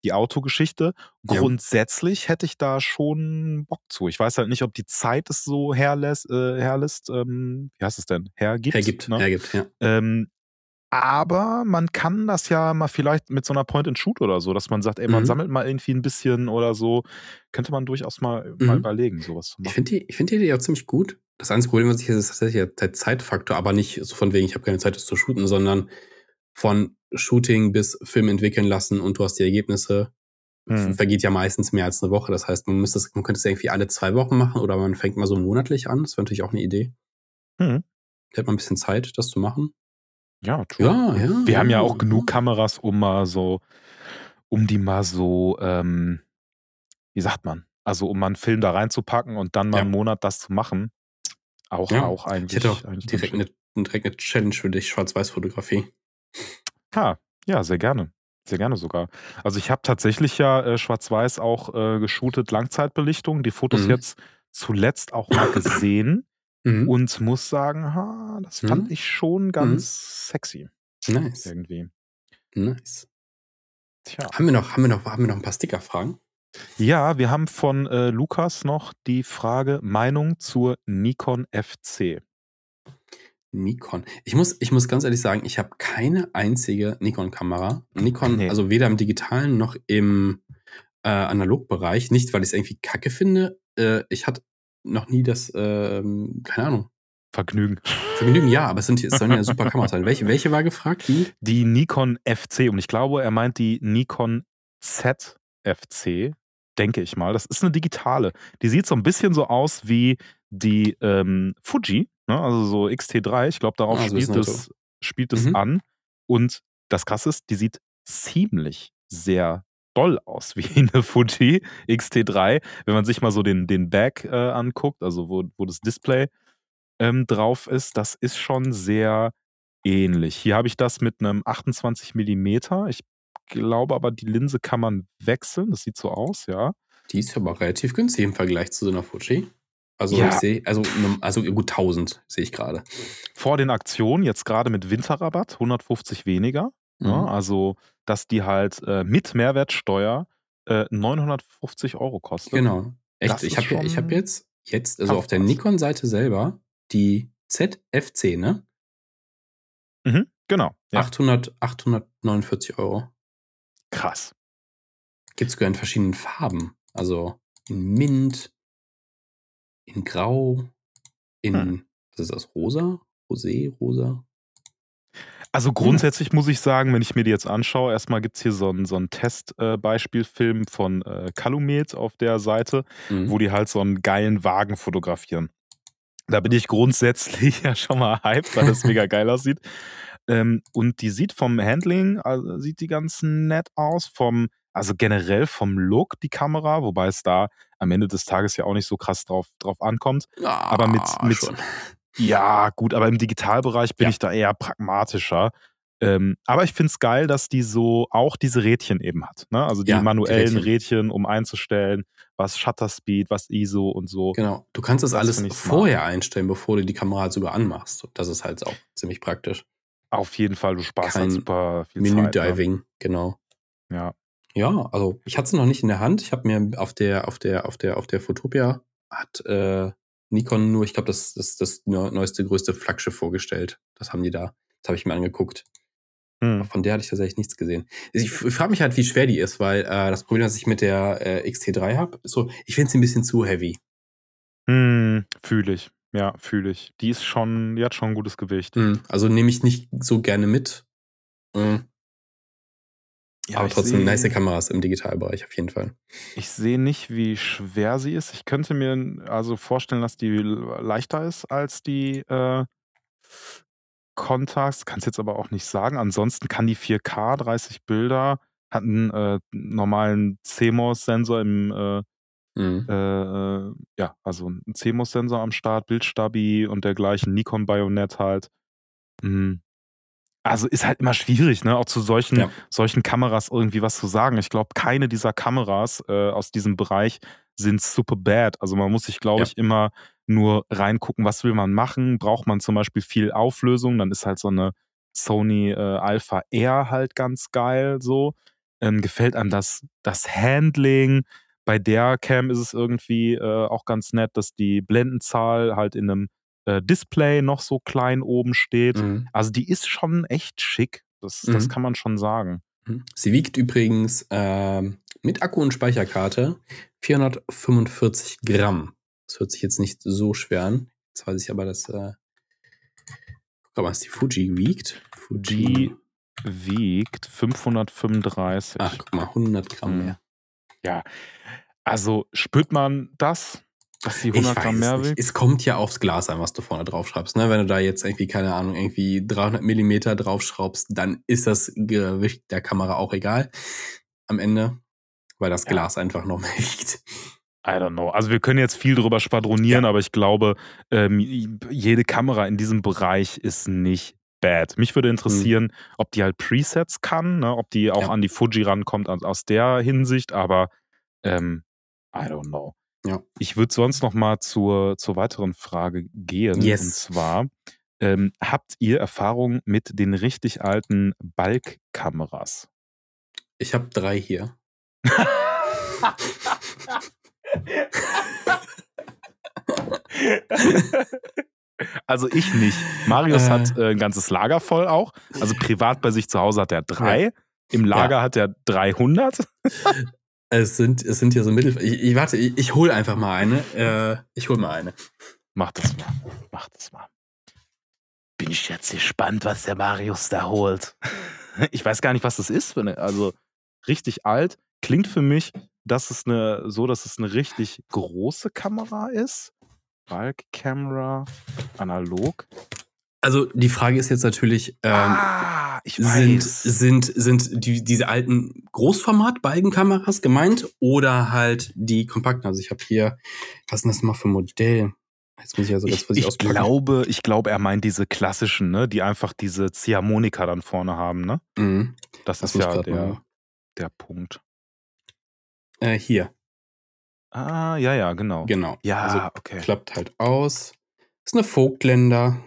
A: die Autogeschichte.
B: Ja.
A: Grundsätzlich hätte ich da schon Bock zu. Ich weiß halt nicht, ob die Zeit es so herlässt, äh, herlässt ähm, wie heißt es denn? Hergibt.
B: Hergibt,
A: ne?
B: hergibt, ja.
A: Ähm, aber man kann das ja mal vielleicht mit so einer Point-and-Shoot oder so, dass man sagt, ey, man
B: Mhm.
A: sammelt mal irgendwie ein bisschen oder so. Könnte man durchaus mal, mal
B: Mhm.
A: überlegen, sowas zu
B: Ich
A: machen.
B: finde die, ich find die Idee auch ziemlich gut. Das einzige Problem, was ich hier ist, ist tatsächlich der Zeitfaktor, aber nicht so von wegen, ich habe keine Zeit, das zu shooten, sondern von Shooting bis Film entwickeln lassen und du hast die Ergebnisse.
A: Hm.
B: Vergeht ja meistens mehr als eine Woche. Das heißt, man, müsste man könnte es irgendwie alle zwei Wochen machen oder man fängt mal so monatlich an. Das wäre natürlich auch eine Idee.
A: Hm.
B: Da hat man ein bisschen Zeit, das zu machen.
A: Ja, true.
B: Ja, ja.
A: Wir haben ja auch genug Kameras, um mal so, um die mal so, ähm, wie sagt man? Also um mal einen Film da reinzupacken und dann mal einen Monat das zu machen. Auch, auch
B: Ich
A: eigentlich.
B: hätte auch
A: eigentlich
B: direkt eine, direkt eine Challenge für dich, Schwarz-Weiß-Fotografie.
A: Ja, ja, sehr gerne. Sehr gerne sogar. Also ich habe tatsächlich ja äh, schwarz-weiß auch äh, geshootet, Langzeitbelichtung, die Fotos
B: Mhm.
A: jetzt zuletzt auch mal gesehen
B: Mhm.
A: und muss sagen, ha, das fand
B: Mhm.
A: ich schon ganz sexy
B: Nice.
A: irgendwie.
B: Nice.
A: Tja.
B: Haben wir noch, haben wir noch, haben wir noch ein paar Sticker-Fragen?
A: Ja, wir haben von äh, Lukas noch die Frage Meinung zur Nikon FC.
B: Nikon. Ich muss, ich muss ganz ehrlich sagen, ich habe keine einzige Nikon-Kamera. Nikon,
A: Nee.
B: also weder im digitalen noch im äh, Analogbereich. Nicht, weil ich es irgendwie kacke finde. Äh, ich hatte noch nie das, ähm, keine Ahnung.
A: Vergnügen.
B: Vergnügen, ja, aber es, sind, es sollen ja super <laughs> Kameras sein. Welche, welche war gefragt? Die?
A: Die Nikon FC und ich glaube, er meint die Nikon ZFC, denke ich mal. Das ist eine digitale. Die sieht so ein bisschen so aus wie die ähm, Fuji, ne? also so XT3. Ich glaube, darauf
B: so ist
A: spielt, es, spielt es
B: Mhm.
A: an. Und das Krasse ist, die sieht ziemlich sehr doll aus wie <laughs> eine Fuji XT3. Wenn man sich mal so den, den Back äh, anguckt, also wo, wo das Display ähm, drauf ist, das ist schon sehr ähnlich. Hier habe ich das mit einem 28 mm. Ich glaube aber, die Linse kann man wechseln. Das sieht so aus, ja.
B: Die ist aber relativ günstig im Vergleich zu so einer Fuji. Also
A: Ja.
B: ich sehe, also, ne- also gut 1000 sehe ich gerade.
A: Vor den Aktionen, jetzt gerade mit Winterrabatt, 150 weniger. Ne?
B: Mhm.
A: Also, dass die halt äh, mit Mehrwertsteuer äh, 950 Euro kostet.
B: Genau. Echt,
A: Das
B: ich habe hab jetzt, jetzt, also auf der. Nikon-Seite selber, die ZFC, ne?
A: Mhm, genau. Ja.
B: 800, 849 Euro.
A: Krass.
B: Gibt es sogar in verschiedenen Farben. Also in Mint, in Grau, in,
A: Hm.
B: was ist das, Rosa? Rosé, Rosa?
A: Also
B: Hm.
A: grundsätzlich muss ich sagen, wenn ich mir die jetzt anschaue, erstmal gibt es hier so einen so einen Testbeispielfilm von äh, Calumet auf der Seite,
B: Mhm.
A: wo die halt so einen geilen Wagen fotografieren. Da bin ich grundsätzlich <laughs> ja schon mal hyped, weil das mega geil aussieht. Ähm, und die sieht vom Handling, also sieht die ganz nett aus, vom, also generell vom Look die Kamera, wobei es da am Ende des Tages ja auch nicht so krass drauf, drauf ankommt. aber mit,
B: Ah,
A: mit
B: schon.
A: Ja, gut, aber im Digitalbereich bin
B: Ja.
A: ich da eher pragmatischer. Ähm, aber ich finde es geil, dass die so auch diese Rädchen eben hat. Ne? Also die
B: Ja, die
A: manuellen
B: Rädchen.
A: Rädchen, um einzustellen, was Shutter Speed, was ISO und so.
B: Genau. Du kannst das,
A: Das
B: alles
A: ich smart.
B: vorher einstellen, bevor du die Kamera halt sogar anmachst. Das ist halt auch ziemlich praktisch.
A: Auf jeden Fall, du sparst halt
B: Kein
A: super viel Zeit. Ne?
B: Menü-Diving, genau.
A: Ja.
B: Ja, also ich hatte es noch nicht in der Hand. Ich habe mir auf der, auf der, auf der, auf der Fotopia hat äh, Nikon nur, ich glaube, das das das neu- neueste, größte Flaggschiff vorgestellt. Das haben die da. Das habe ich mir angeguckt.
A: Hm.
B: Von der hatte ich tatsächlich nichts gesehen. Ich, frage mich halt, wie schwer die ist, weil äh, das Problem, das ich mit der äh, XT3 habe, ist so, ich finde sie ein bisschen zu heavy.
A: Hm, fühle ich. Ja, fühle ich. Die ist schon, die hat schon ein gutes Gewicht.
B: Hm, Also nehme ich nicht so gerne mit. Hm,
A: Ja,
B: aber trotzdem
A: seh-
B: nice Kameras im Digitalbereich auf jeden Fall.
A: Ich sehe nicht, wie schwer sie ist. Ich könnte mir also vorstellen, dass die leichter ist als die äh, Contax. Kann es jetzt aber auch nicht sagen. Ansonsten kann die 4K 30 Bilder, hat einen äh, normalen CMOS-Sensor im, äh,
B: Hm.
A: äh, ja, also einen CMOS-Sensor am Start, Bildstabi und dergleichen, Nikon Bayonet halt. Mhm. Also ist halt immer schwierig, ne? Auch zu solchen,
B: Ja.
A: solchen Kameras irgendwie was zu sagen. Ich glaube, keine dieser Kameras äh, aus diesem Bereich sind super bad. Also man muss sich, glaube
B: Ja.
A: ich, immer nur reingucken, was will man machen. Braucht man zum Beispiel viel Auflösung, dann ist halt so eine Sony äh, Alpha R halt ganz geil so. Ähm, gefällt einem das, das Handling? Bei der Cam ist es irgendwie äh, auch ganz nett, dass die Blendenzahl halt in einem äh, Display noch so klein oben steht.
B: Mhm.
A: Also die ist schon echt schick. Das, das
B: Mhm.
A: kann man schon sagen.
B: Mhm. Sie wiegt übrigens ähm, mit Akku und Speicherkarte 445 Gramm. Das hört sich jetzt nicht so schwer an. Jetzt weiß ich aber, dass. Äh, guck mal, was die Fuji wiegt.
A: Die wiegt 535.
B: Ach, guck mal, 100 Gramm
A: Mhm.
B: mehr.
A: Ja, also spürt man das, dass die 100 Gramm mehr wiegt?
B: Es kommt ja aufs Glas an, was du vorne draufschreibst. Ne? Wenn du da jetzt irgendwie, keine Ahnung, irgendwie 300 Millimeter draufschraubst, dann ist das Gewicht der Kamera auch egal. Am Ende, weil das
A: Ja.
B: Glas einfach noch mehr <laughs> wiegt.
A: I don't know. Also wir können jetzt viel drüber schwadronieren, aber ich glaube, ähm, jede Kamera in diesem Bereich ist nicht bad. Mich würde interessieren, ob die halt Presets kann, ne? ob die auch
B: Ja.
A: an die Fuji rankommt aus- aus der Hinsicht, aber ähm, I don't know.
B: Ja.
A: Ich würde sonst noch mal zur, zur weiteren Frage gehen.
B: Yes.
A: Und zwar, ähm, habt ihr Erfahrung mit den richtig alten Balk-Kameras?
B: Ich habe drei hier.
A: Also ich nicht. Marius
B: Äh.
A: hat äh, ein ganzes Lager voll auch. Also privat bei sich zu Hause hat er drei. Im Lager hat er 300. <laughs>
B: Es sind, es sind hier so Mittel. Ich, ich warte, ich, ich hole einfach mal eine. Äh, ich hole mal eine.
A: Mach das mal. Mach das mal. Bin ich jetzt gespannt, was der Marius da holt. <laughs> Ich weiß gar nicht, was das ist. Eine, also richtig alt. Klingt für mich, dass es eine, so, dass es eine richtig große Kamera ist. Bulk Camera, analog.
B: Also die Frage ist jetzt natürlich, ähm,
A: ah, ich
B: sind, sind, sind die, diese alten Großformat-Balkenkameras gemeint oder halt die kompakten? Also ich habe hier, was ist denn das mal für ein Modell? Jetzt muss ich also das
A: ich,
B: für sich
A: ich
B: ausdrücken.
A: glaube, ich glaube, er meint diese klassischen, ne, die einfach diese Ziehharmonika dann vorne haben, ne?
B: Mhm.
A: Das
B: Lass
A: ist ja der, der Punkt.
B: Äh, hier,
A: Ah, ja, ja, genau.
B: genau.
A: Ja,
B: Also
A: okay.
B: klappt halt aus. Ist eine Vogtländer.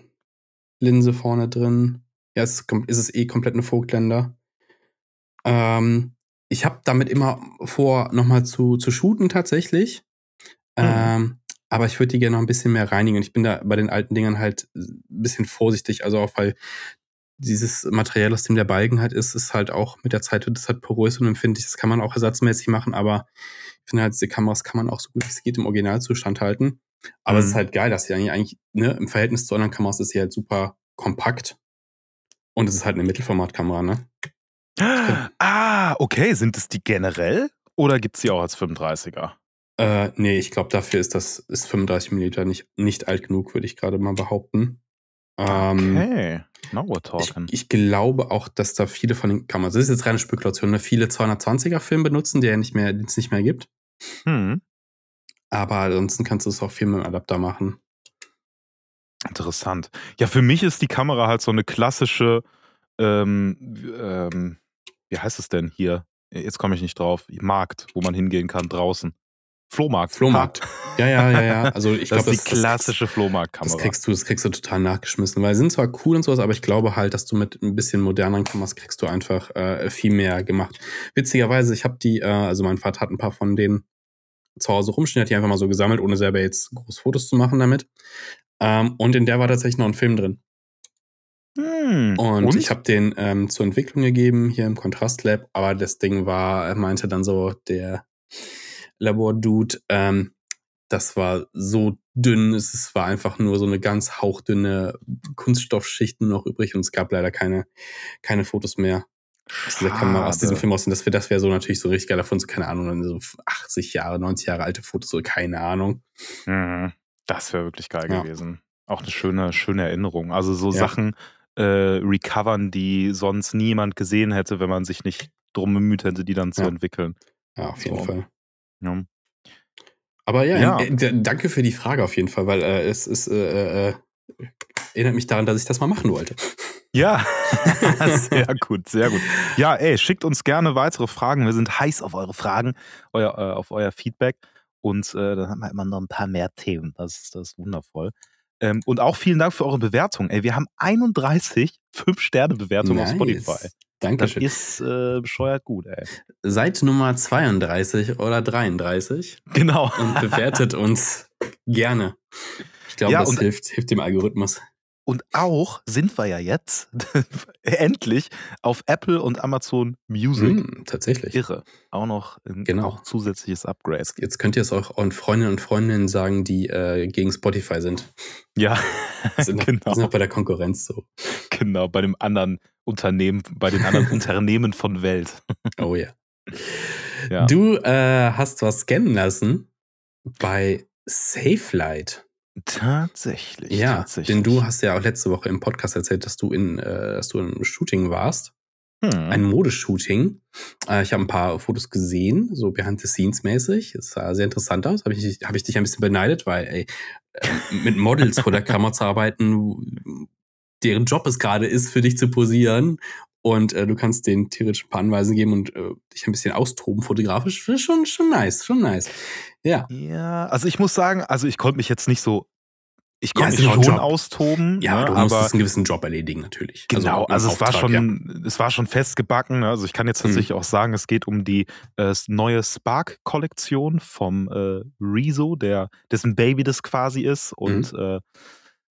B: Linse vorne drin. Ja, es ist, kom- ist es eh komplett eine Vogtländer. Ähm, ich habe damit immer vor, nochmal zu, zu shooten tatsächlich.
A: Mhm.
B: Ähm, aber ich würde die gerne noch ein bisschen mehr reinigen. Ich bin da bei den alten Dingern halt ein bisschen vorsichtig. Also auch weil dieses Material, aus dem der Balken halt ist, ist halt auch mit der Zeit wird es halt porös und empfindlich. Das kann man auch ersatzmäßig machen, aber ich finde halt, diese Kameras kann man auch so gut wie es geht im Originalzustand halten. Aber es ist
A: Mhm.
B: halt geil, dass sie eigentlich, ne, im Verhältnis zu anderen Kameras ist sie halt super kompakt. Und es ist halt eine Mittelformatkamera, ne?
A: Ah, okay. Sind es die generell oder gibt es die auch als 35er?
B: Äh, nee, ich glaube, dafür ist das ist 35 mm nicht, nicht alt genug, würde ich gerade mal behaupten. Ähm,
A: Okay. Now we're
B: ich,
A: talking.
B: ich glaube auch, dass da viele von den Kameras, das ist jetzt reine Spekulation, ne, viele 220er Film benutzen, der ja nicht mehr, den es nicht mehr gibt.
A: hm.
B: Aber ansonsten kannst du es auch viel mit dem Adapter machen.
A: Interessant. Ja, für mich ist die Kamera halt so eine klassische, ähm, ähm, wie heißt es denn hier? Jetzt komme ich nicht drauf. Markt, wo man hingehen kann draußen. Flohmarkt.
B: Flohmarkt.
A: Ha.
B: Ja, ja, ja, ja. <laughs> Also ich
A: das
B: glaube,
A: ist die klassische Flohmarktkamera.
B: Das kriegst du, das kriegst du total nachgeschmissen, weil sie sind zwar cool und sowas, aber ich glaube halt, dass du mit ein bisschen moderneren Kameras kriegst du einfach äh, viel mehr gemacht. Witzigerweise, ich habe die, äh, also mein Vater hat ein paar von denen zu Hause rumstehen, hat die einfach mal so gesammelt, ohne selber jetzt groß Fotos zu machen damit. Ähm, und in der war tatsächlich noch ein Film drin.
A: Hm.
B: Und, ich habe den ähm, zur Entwicklung gegeben hier im Kontrast Lab, aber das Ding war, er meinte dann so, der Labor-Dude, ähm, das war so dünn, es es war einfach nur so eine ganz hauchdünne Kunststoffschicht nur noch übrig und es gab leider keine, keine Fotos mehr aus dieser Kamera, aus diesem
A: Schade.
B: Film aus. Und das wäre das wär so natürlich so richtig geil davon, so keine Ahnung, so 80 Jahre, 90 Jahre alte Fotos, so keine Ahnung.
A: Mhm. Das wäre wirklich geil
B: Ja.
A: gewesen. Auch eine schöne, schöne Erinnerung. Also so
B: Ja.
A: Sachen äh, recovern, die sonst niemand gesehen hätte, wenn man sich nicht drum bemüht hätte, die dann zu
B: Ja.
A: entwickeln.
B: Ja, auf jeden
A: So.
B: Fall.
A: Ja.
B: Aber ja. Äh, danke für die Frage auf jeden Fall, weil äh, es ist, äh, äh, erinnert mich daran, dass ich das mal machen wollte.
A: Ja, <laughs> sehr gut, sehr gut. Ja, ey, schickt uns gerne weitere Fragen. Wir sind heiß auf eure Fragen, euer, äh, auf euer Feedback. Und äh, dann haben wir immer noch ein paar mehr Themen. Das, ist- das ist wundervoll. Ähm, und auch vielen Dank für eure Bewertung. Ey, wir haben 31 5-Sterne-Bewertungen auf Spotify.
B: Dankeschön.
A: Das ist äh, bescheuert gut, ey.
B: Seid Nummer 32 oder 33
A: Genau.
B: und bewertet uns gerne. Ich glaube,
A: Ja,
B: das hilft, hilft dem Algorithmus.
A: Und auch sind wir ja jetzt <laughs> endlich auf Apple und Amazon Music.
B: Hm, tatsächlich.
A: Irre. Auch noch ein
B: Genau.
A: auch zusätzliches Upgrade.
B: Jetzt könnt ihr es auch euren Freundinnen und Freundinnen sagen, die äh, gegen Spotify sind.
A: Ja, <laughs>
B: Sind, <laughs> noch-
A: genau.
B: sind auch bei der Konkurrenz so.
A: genau. Bei dem anderen Unternehmen, bei den anderen Unternehmen von Welt.
B: Oh ja.
A: Ja.
B: Du äh, hast was scannen lassen bei SafeLight.
A: Tatsächlich.
B: Ja,
A: tatsächlich.
B: denn du hast ja auch letzte Woche im Podcast erzählt, dass du in, äh, dass du im Shooting warst.
A: Hm.
B: Ein Modeshooting. Äh, ich habe ein paar Fotos gesehen, so behind the scenes mäßig. Es sah sehr interessant aus. Habe ich, hab ich dich ein bisschen beneidet, weil ey, äh, mit Models vor der Kamera zu arbeiten, deren Job es gerade ist, für dich zu posieren. Und äh, du kannst denen theoretisch ein paar Anweisungen geben und äh, dich ein bisschen austoben fotografisch. Schon, schon nice, schon nice. Ja.
A: Ja, also ich muss sagen, also ich konnte mich jetzt nicht so, ich konnte mich
B: ja ein
A: schon austoben,
B: Ja,
A: ne,
B: du
A: aber
B: musstest einen gewissen Job erledigen, natürlich.
A: genau,
B: im
A: also, es war
B: Auftrag, ja.
A: schon, es war schon festgebacken. ne, Also ich kann jetzt
B: Mhm.
A: tatsächlich auch sagen, es geht um die äh, neue Spark-Kollektion vom äh, Rezo, der dessen Baby das quasi ist und
B: Mhm.
A: äh,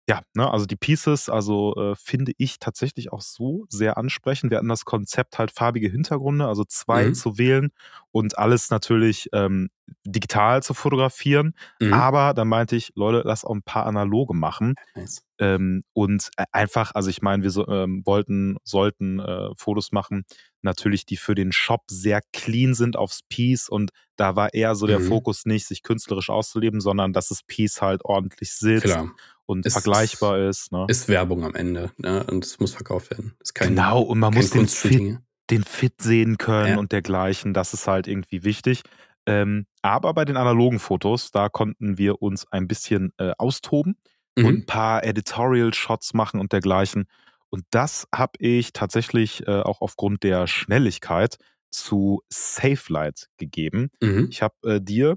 A: ja, ne, also die Pieces, also äh, finde ich tatsächlich auch so sehr ansprechend. Wir hatten das Konzept halt farbige Hintergründe, also zwei
B: Mhm.
A: zu wählen und alles natürlich ähm, digital zu fotografieren.
B: Mhm.
A: Aber dann meinte ich, Leute, lass auch ein paar analoge machen.
B: Nice.
A: Ähm, und äh, einfach, also ich meine, wir so, ähm, wollten, sollten äh, Fotos machen, natürlich, die für den Shop sehr clean sind aufs Piece. Und da war eher so der
B: Mhm.
A: Fokus nicht, sich künstlerisch auszuleben, sondern dass das Piece halt ordentlich sitzt
B: Klar.
A: Und
B: Es
A: vergleichbar ist. Ne?
B: Ist Werbung am Ende. Ne? Und es muss verkauft werden. Ist kein,
A: genau, und man muss den Fit, den Fit sehen können
B: Ja.
A: und dergleichen. Das ist halt irgendwie wichtig. Ähm, aber bei den analogen Fotos, da konnten wir uns ein bisschen äh, austoben und ein
B: Mhm.
A: paar Editorial-Shots machen und dergleichen. Und das habe ich tatsächlich äh, auch aufgrund der Schnelligkeit zu SafeLight gegeben.
B: Mhm.
A: Ich habe äh, dir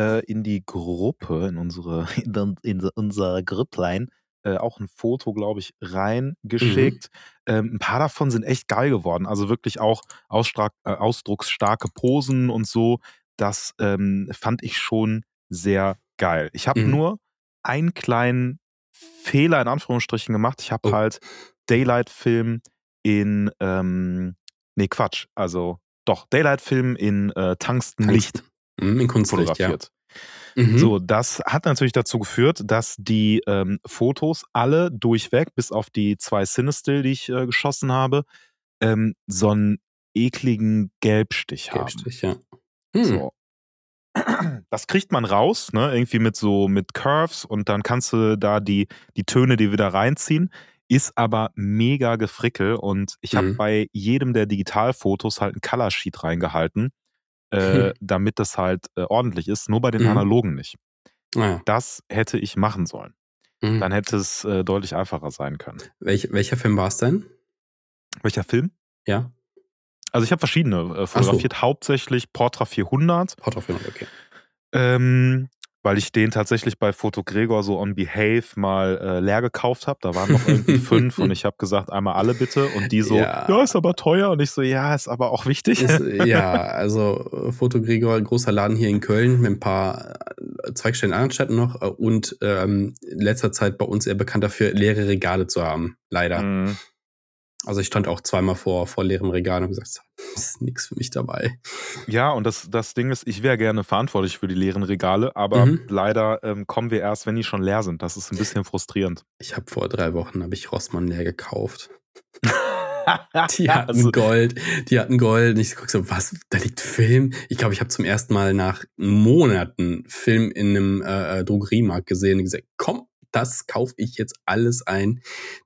A: äh, in die Gruppe, in unsere, <laughs> in, in unser Grüpplein, äh, auch ein Foto, glaube ich, reingeschickt. Ähm, ein paar davon sind echt geil geworden. Also wirklich auch äh, ausdrucksstarke Posen und so. Das ähm, fand ich schon sehr geil. Ich habe
B: Mhm.
A: nur einen kleinen Fehler in Anführungsstrichen gemacht. Ich habe
B: Oh.
A: halt Daylight-Film in, ähm, nee, Quatsch, also doch, Daylight-Film in äh, Tungstenlicht
B: Mhm, in Kunstlicht, ja.
A: fotografiert.
B: Mhm.
A: So, das hat natürlich dazu geführt, dass die ähm, Fotos alle durchweg, bis auf die zwei Cinestill, die ich äh, geschossen habe, ähm, so einen ekligen Gelbstich haben.
B: Gelbstich, ja. Hm.
A: So. Das kriegt man raus, ne? Irgendwie mit so mit Curves und dann kannst du da die, die Töne, die wieder reinziehen. Ist aber mega gefrickel und ich habe
B: Mhm.
A: bei jedem der Digitalfotos halt ein Color Sheet reingehalten, äh, <laughs> damit das halt äh, ordentlich ist. Nur bei den
B: Mhm.
A: analogen nicht.
B: Ah, ja.
A: Das hätte ich machen sollen.
B: Mhm.
A: Dann hätte es äh, deutlich einfacher sein können.
B: Welch, welcher Film war es denn?
A: Welcher Film?
B: Ja,
A: Also ich habe verschiedene äh, fotografiert, hauptsächlich Portra 400.
B: Portofilm, okay.
A: Ähm, weil ich den tatsächlich bei Foto Gregor so on Behave mal äh, leer gekauft habe. Da waren noch irgendwie <laughs> fünf und ich habe gesagt, einmal alle bitte. Und die so, ja.
B: Ja.
A: ist aber teuer. Und ich so, ja, ist aber auch wichtig.
B: Ist, <laughs> ja, also äh, Foto Gregor, großer Laden hier in Köln mit ein paar äh, Zweigstellen in anderen Städten noch äh, und ähm, in letzter Zeit bei uns eher bekannt dafür, leere Regale zu haben, leider.
A: Mhm.
B: Also ich stand auch zweimal vor, vor leeren Regalen und gesagt, das ist nichts für mich dabei.
A: Ja, und das, das Ding ist, ich wäre gerne verantwortlich für die leeren Regale, aber
B: Mhm.
A: leider ähm, kommen wir erst, wenn die schon leer sind. Das ist ein bisschen frustrierend.
B: Ich habe vor drei Wochen habe ich Rossmann leer gekauft. <laughs> Die hatten
A: Also,
B: Gold, die hatten Gold. Und ich guck so, was, da liegt Film? Ich glaube, ich habe zum ersten Mal nach Monaten Film in einem äh, äh, Drogeriemarkt gesehen und gesagt, komm, das kaufe ich jetzt alles ein,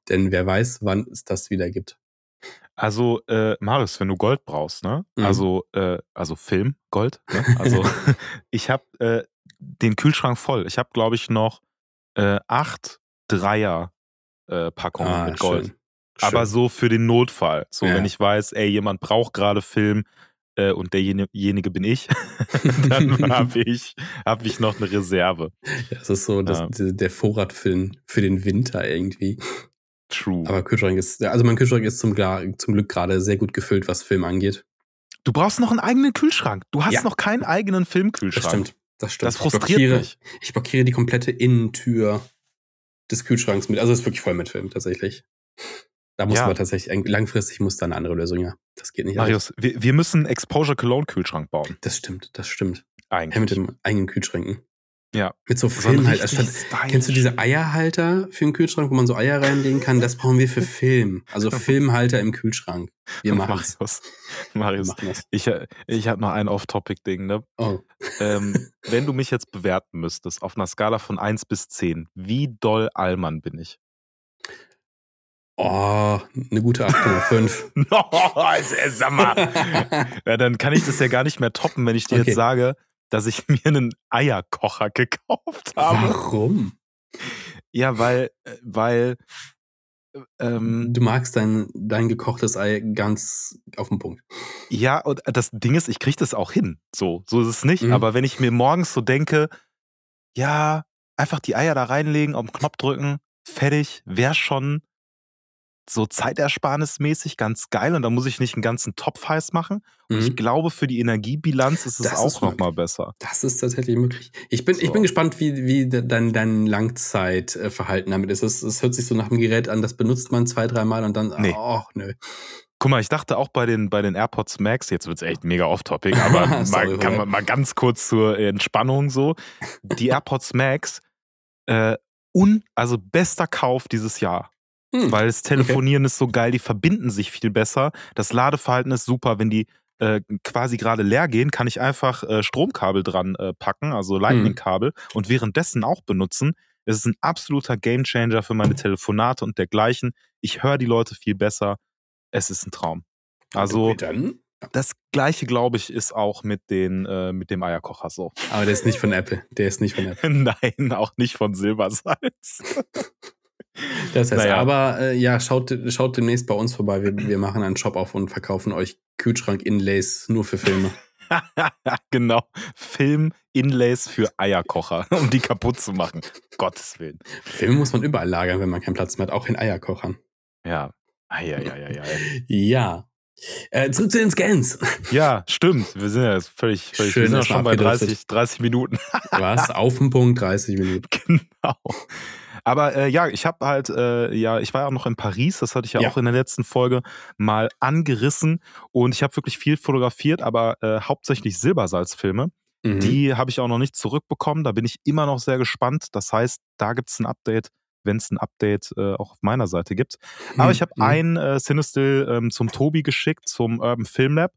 B: denn wer weiß, wann es das wieder gibt.
A: Also, äh, Marius, wenn du Gold brauchst, ne?
B: Mhm.
A: Also, äh, also Film, Gold, ne? <laughs> Also, ich habe äh, den Kühlschrank voll. Ich habe, glaube ich, noch äh, acht Dreier äh, Packungen mit Gold.
B: Ah, schön.
A: Aber
B: Schön.
A: so für den Notfall. So,
B: Ja.
A: wenn ich weiß, ey, jemand braucht gerade Film äh, und derjenige bin ich, <laughs> dann habe <laughs> ich, hab ich noch eine Reserve.
B: Ja, das ist so das,
A: Ja.
B: der- Vorrat für den, für den Winter irgendwie.
A: True.
B: Aber Kühlschrank ist, also mein Kühlschrank ist zum, zum Glück gerade sehr gut gefüllt, was Film angeht.
A: Du brauchst noch einen eigenen Kühlschrank. Du hast
B: Ja.
A: noch keinen eigenen
B: Das
A: Filmkühlschrank.
B: stimmt. Das stimmt.
A: Das frustriert
B: ich blockiere,
A: mich.
B: Ich blockiere die komplette Innentür des Kühlschranks mit. Also es ist wirklich voll mit Film, tatsächlich. Da muss
A: Ja.
B: aber tatsächlich, langfristig muss da eine andere Lösung, ja. Das geht nicht.
A: Marius, wir, wir müssen einen Exposure Cologne Kühlschrank bauen.
B: Das stimmt, das stimmt.
A: Eigentlich.
B: Ja, mit dem eigenen Kühlschränken.
A: Ja.
B: Mit so Film halt. Anstatt, kennst du diese Eierhalter für den Kühlschrank, wo man so Eier reinlegen kann? Das brauchen wir für <laughs> Film. Also <laughs> Filmhalter im Kühlschrank. Wir machen.
A: Marius,
B: Wir
A: Marius
B: machen das.
A: ich, ich habe noch ein Off-Topic-Ding. Ne?
B: Oh.
A: ähm, <laughs> wenn du mich jetzt bewerten müsstest, auf einer Skala von 1 bis 10, wie doll Allmann bin ich?
B: Oh, eine gute 8,5.
A: No, also, sag mal. <laughs> Ja, dann kann ich das ja gar nicht mehr toppen, wenn ich dir
B: Okay.
A: jetzt sage, dass ich mir einen Eierkocher gekauft habe.
B: Warum?
A: Ja, weil, äh, weil, äh, ähm,
B: Du magst dein, dein gekochtes Ei ganz auf den Punkt.
A: ja, und das Ding ist, ich kriege das auch hin. So, so ist es nicht.
B: Mhm.
A: Aber wenn ich mir morgens so denke, ja, einfach die Eier da reinlegen, auf den Knopf drücken, fertig, wäre schon so zeitersparnismäßig ganz geil und da muss ich nicht einen ganzen Topf heiß machen. Und ich
B: Mhm.
A: glaube, für die Energiebilanz ist es
B: Das
A: auch
B: ist
A: noch mal besser.
B: Das ist tatsächlich möglich. Ich bin, ich
A: So.
B: bin gespannt, wie, wie de- dein, dein Langzeitverhalten damit ist. Es, es hört sich so nach einem Gerät an, das benutzt man zwei, dreimal und dann,
A: Nee.
B: ach nö.
A: Guck mal, ich dachte auch bei den, bei den AirPods Max, jetzt wird's echt mega off-topic, aber <laughs>
B: Sorry,
A: mal, kann man mal ganz kurz zur Entspannung so. Die <laughs> AirPods Max, äh, un, also bester Kauf dieses Jahr.
B: Hm.
A: Weil das Telefonieren ist so geil, die verbinden sich viel besser. Das Ladeverhalten ist super. Wenn die äh, quasi gerade leer gehen, kann ich einfach äh, Stromkabel dran äh, packen, also Lightning-Kabel, und währenddessen auch benutzen. Es ist ein absoluter Gamechanger für meine Telefonate und dergleichen. Ich höre die Leute viel besser. Es ist ein Traum. Also
B: Okay, dann.
A: das gleiche, glaube ich, ist auch mit, den, äh, mit dem Eierkocher so.
B: Aber der ist nicht von Apple. Der ist nicht von <laughs> Apple.
A: Nein, auch nicht von Silbersalz. <laughs>
B: Das heißt
A: Naja.
B: aber, äh, ja, schaut, schaut demnächst bei uns vorbei. Wir, wir machen einen Shop auf und verkaufen euch Kühlschrank-Inlays nur für Filme. <laughs>
A: genau. Film-Inlays für Eierkocher, um die kaputt zu machen. Gottes Willen.
B: Filme muss man überall lagern, wenn man keinen Platz mehr hat, auch in Eierkochern.
A: Ja. Eieieiei.
B: Ja. Äh, zurück zu den Scans.
A: Ja, stimmt. Wir sind ja jetzt völlig, völlig
B: Schön
A: wir sind ja schon bei
B: abgedriftet.
A: 30, 30 Minuten.
B: Was? Auf den Punkt, 30 Minuten. <laughs>
A: genau. Aber äh, ja, ich habe halt, äh, ja, ich war ja auch noch in Paris, das hatte ich ja,
B: Ja.
A: auch in der letzten Folge mal angerissen und ich habe wirklich viel fotografiert, aber äh, hauptsächlich Silbersalzfilme.
B: Mhm.
A: Die habe ich auch noch nicht zurückbekommen. Da bin ich immer noch sehr gespannt. Das heißt, da gibt es ein Update, wenn es ein Update äh, auch auf meiner Seite gibt. Aber ich habe
B: Mhm.
A: ein äh, Cinestill ähm, zum Tobi geschickt, zum Urban Film Lab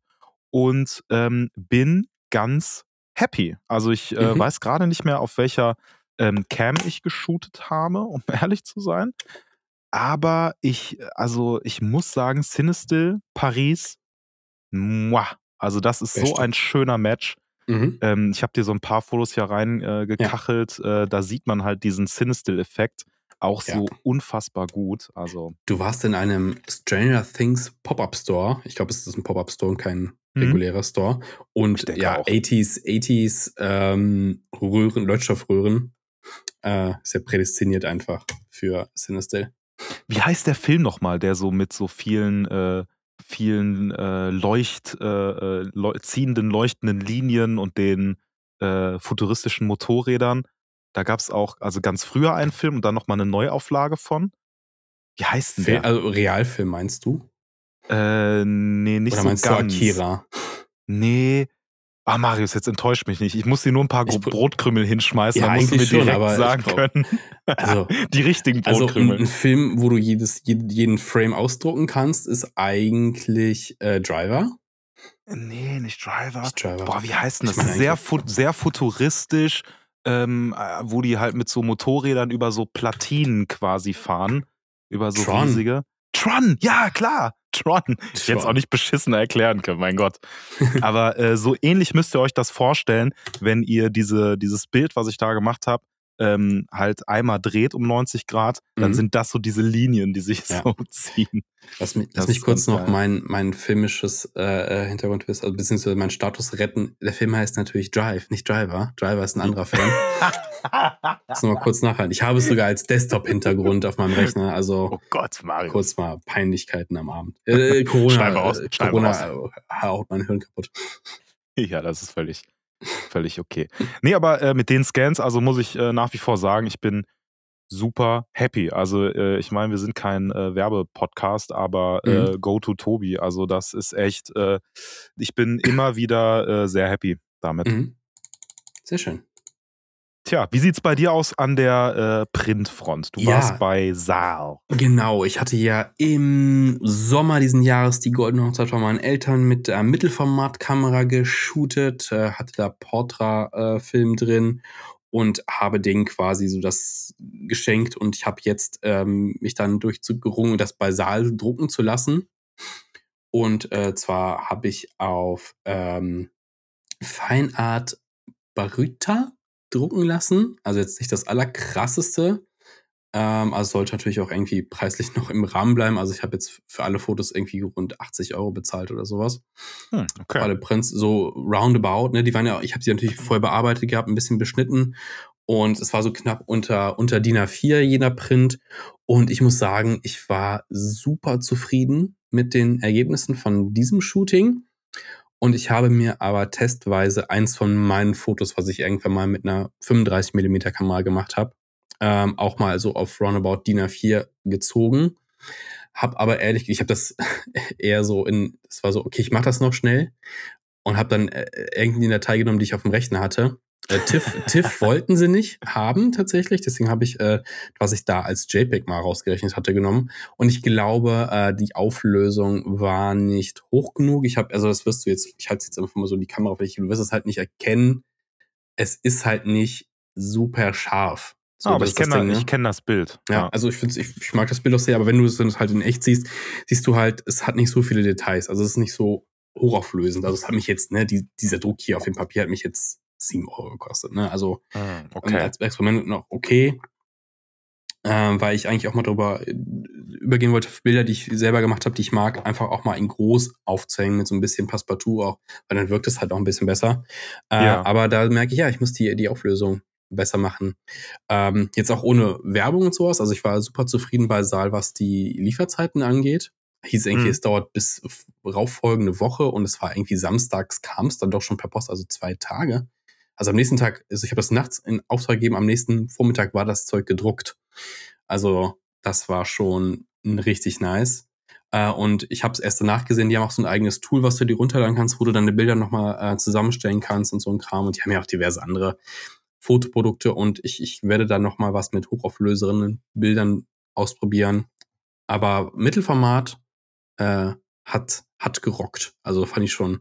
A: und ähm, bin ganz happy. Also ich äh,
B: Mhm.
A: weiß gerade nicht mehr, auf welcher ähm, Cam ich geshootet habe, um <laughs> ehrlich zu sein. Aber ich, also ich muss sagen, Cinestill, Paris, muah. Also das ist so
B: Beste.
A: ein schöner Match.
B: Mhm.
A: Ähm, ich habe dir so ein paar Fotos hier reingekachelt. Äh, gekachelt. äh, da sieht man halt diesen Cinestill-Effekt auch
B: Ja.
A: so unfassbar gut. Also
B: Du warst in einem Stranger Things Pop-Up Store. Ich glaube, es ist ein Pop-Up Store und kein
A: Mhm.
B: regulärer Store. Und ja,
A: auch.
B: 80s, 80s ähm, Röhren, Leuchtstoffröhren. Äh, ja prädestiniert einfach für Cinestill.
A: wie heißt der Film nochmal, der so mit so vielen, äh, vielen äh, Leucht, äh, äh, leu ziehenden, leuchtenden Linien und den äh, futuristischen Motorrädern? Da gab es auch, also ganz früher einen Film und dann nochmal eine Neuauflage von. Wie heißt denn der?
B: also Realfilm meinst du?
A: Äh, nee, nicht
B: Oder
A: so
B: meinst
A: ganz.
B: du Akira?
A: Nee. Ah, Marius, jetzt enttäuscht mich nicht. Ich muss dir nur ein paar
B: Ich-
A: Brotkrümel hinschmeißen,
B: Ja,
A: dann musst du mir
B: schon,
A: direkt sagen
B: glaub-
A: können. <laughs>
B: Also, <laughs>
A: Die richtigen
B: also ein,
A: Brotkrümel.
B: ein Film, wo du jedes, jeden, Frame ausdrucken kannst, ist eigentlich äh, Driver.
A: nee, nicht Driver.
B: Nicht Driver.
A: Boah, wie heißt denn das? sehr, fu sehr futuristisch, ähm, äh, wo die halt mit so Motorrädern über so Platinen quasi fahren. Über so
B: Tron.
A: riesige. Tron, ja, klar. Tron. Ich hätte es auch nicht beschissener erklären können, mein Gott. <laughs> Aber äh, so ähnlich müsst ihr euch das vorstellen, wenn ihr diese, dieses Bild, was ich da gemacht habe, ähm, halt einmal dreht um 90 Grad, dann
B: Mhm.
A: sind das so diese Linien, die sich
B: Ja.
A: so <laughs> ziehen.
B: Lass mich, lass mich kurz noch mein, mein filmisches äh, äh, Hintergrund wissen, also beziehungsweise meinen Status retten. Der Film heißt natürlich Drive, nicht Driver. Driver ist ein anderer Film. <laughs> Lass noch mal kurz nachhalten. Ich habe es sogar als Desktop-Hintergrund auf meinem Rechner, also
A: oh Gott, Mario.
B: kurz mal Peinlichkeiten am Abend. Äh, Corona,
A: raus,
B: äh, Corona äh, haut mein Hirn kaputt.
A: Ja, das ist völlig, völlig okay. Nee, aber äh, mit den Scans, also muss ich äh, nach wie vor sagen, ich bin super happy. Also äh, ich meine, wir sind kein äh, Werbepodcast, aber äh,
B: Mhm.
A: go to Tobi. Also das ist echt, äh, ich bin immer wieder äh, sehr happy damit.
B: Mhm. Sehr schön.
A: Tja, wie sieht's bei dir aus an der äh, Printfront? Du
B: Ja.
A: warst bei Saal.
B: Genau, ich hatte ja im Sommer diesen Jahres die Goldene Hochzeit von meinen Eltern mit der Mittelformatkamera geshootet, äh, hatte da Portra-Film drin und habe denen quasi so das geschenkt und ich habe jetzt ähm, mich dann durchgerungen, das bei Saal drucken zu lassen. Und äh, zwar habe ich auf ähm, Feinart Baryta drucken lassen. Also jetzt nicht das allerkrasseste. Ähm, also sollte natürlich auch irgendwie preislich <laughs> noch im Rahmen bleiben. Also ich habe jetzt für alle Fotos irgendwie rund 80 Euro bezahlt oder sowas.
A: Hm, okay.
B: alle Prints so roundabout. Ne? Die waren ja, ich habe sie natürlich vorher bearbeitet gehabt, ein bisschen beschnitten. Und es war so knapp unter, unter DIN A4 jener Print. Und ich muss sagen, ich war super zufrieden mit den Ergebnissen von diesem Shooting. Und ich habe mir aber testweise eins von meinen Fotos, was ich irgendwann mal mit einer 35 mm Kamera gemacht habe, ähm, auch mal so auf Roundabout DIN A4 gezogen. Hab aber ehrlich, ich habe das <laughs> eher so in, es war so, okay, ich mache das noch schnell und habe dann äh, irgendwie eine Datei genommen, die ich auf dem Rechner hatte. Äh, TIFF, TIFF wollten sie nicht haben tatsächlich, deswegen habe ich, äh, was ich da als JPEG mal rausgerechnet hatte, genommen. Und ich glaube, äh, die Auflösung war nicht hoch genug. Ich habe, also das wirst du jetzt, ich halte jetzt einfach mal so in die Kamera, vielleicht, du wirst es halt nicht erkennen. Es ist halt nicht super scharf. So,
A: ah, aber
B: das
A: ich
B: das
A: kenne
B: Ding, ne?
A: ich kenn das Bild.
B: Ja, also ich finde ich, ich mag das Bild auch sehr, aber wenn du es wenn du es halt in echt siehst, siehst du halt, es hat nicht so viele Details. Also es ist nicht so hochauflösend. Also es hat mich jetzt, ne, die, dieser Druck hier auf dem Papier hat mich jetzt 7 Euro gekostet. Ne? Also
A: Hm,
B: ähm,
A: okay.
B: als Experiment noch okay. Ähm, weil ich eigentlich auch mal drüber äh, übergehen wollte, Bilder, die ich selber gemacht habe, die ich mag, einfach auch mal in groß aufzuhängen mit so ein bisschen Passepartout auch, weil dann wirkt es halt auch ein bisschen besser. Äh,
A: Ja.
B: Aber da merke ich, ja, ich muss die, die Auflösung besser machen. Ähm, jetzt auch ohne Werbung und sowas. Also ich war super zufrieden bei Saal, was die Lieferzeiten angeht. Hieß irgendwie,
A: Mhm.
B: es dauert bis rauffolgende Woche und es war irgendwie samstags kam es dann doch schon per Post, also zwei Tage. Also am nächsten Tag, also ich habe das nachts in Auftrag gegeben, am nächsten Vormittag war das Zeug gedruckt. Also das war schon richtig nice. Äh, und ich habe es erst danach gesehen, die haben auch so ein eigenes Tool, was du dir runterladen kannst, wo du die Bilder nochmal äh, zusammenstellen kannst und so ein Kram. Und die haben ja auch diverse andere Fotoprodukte und ich, ich werde dann nochmal was mit hochauflöseren Bildern ausprobieren. Aber Mittelformat äh, hat, hat gerockt. Also fand ich schon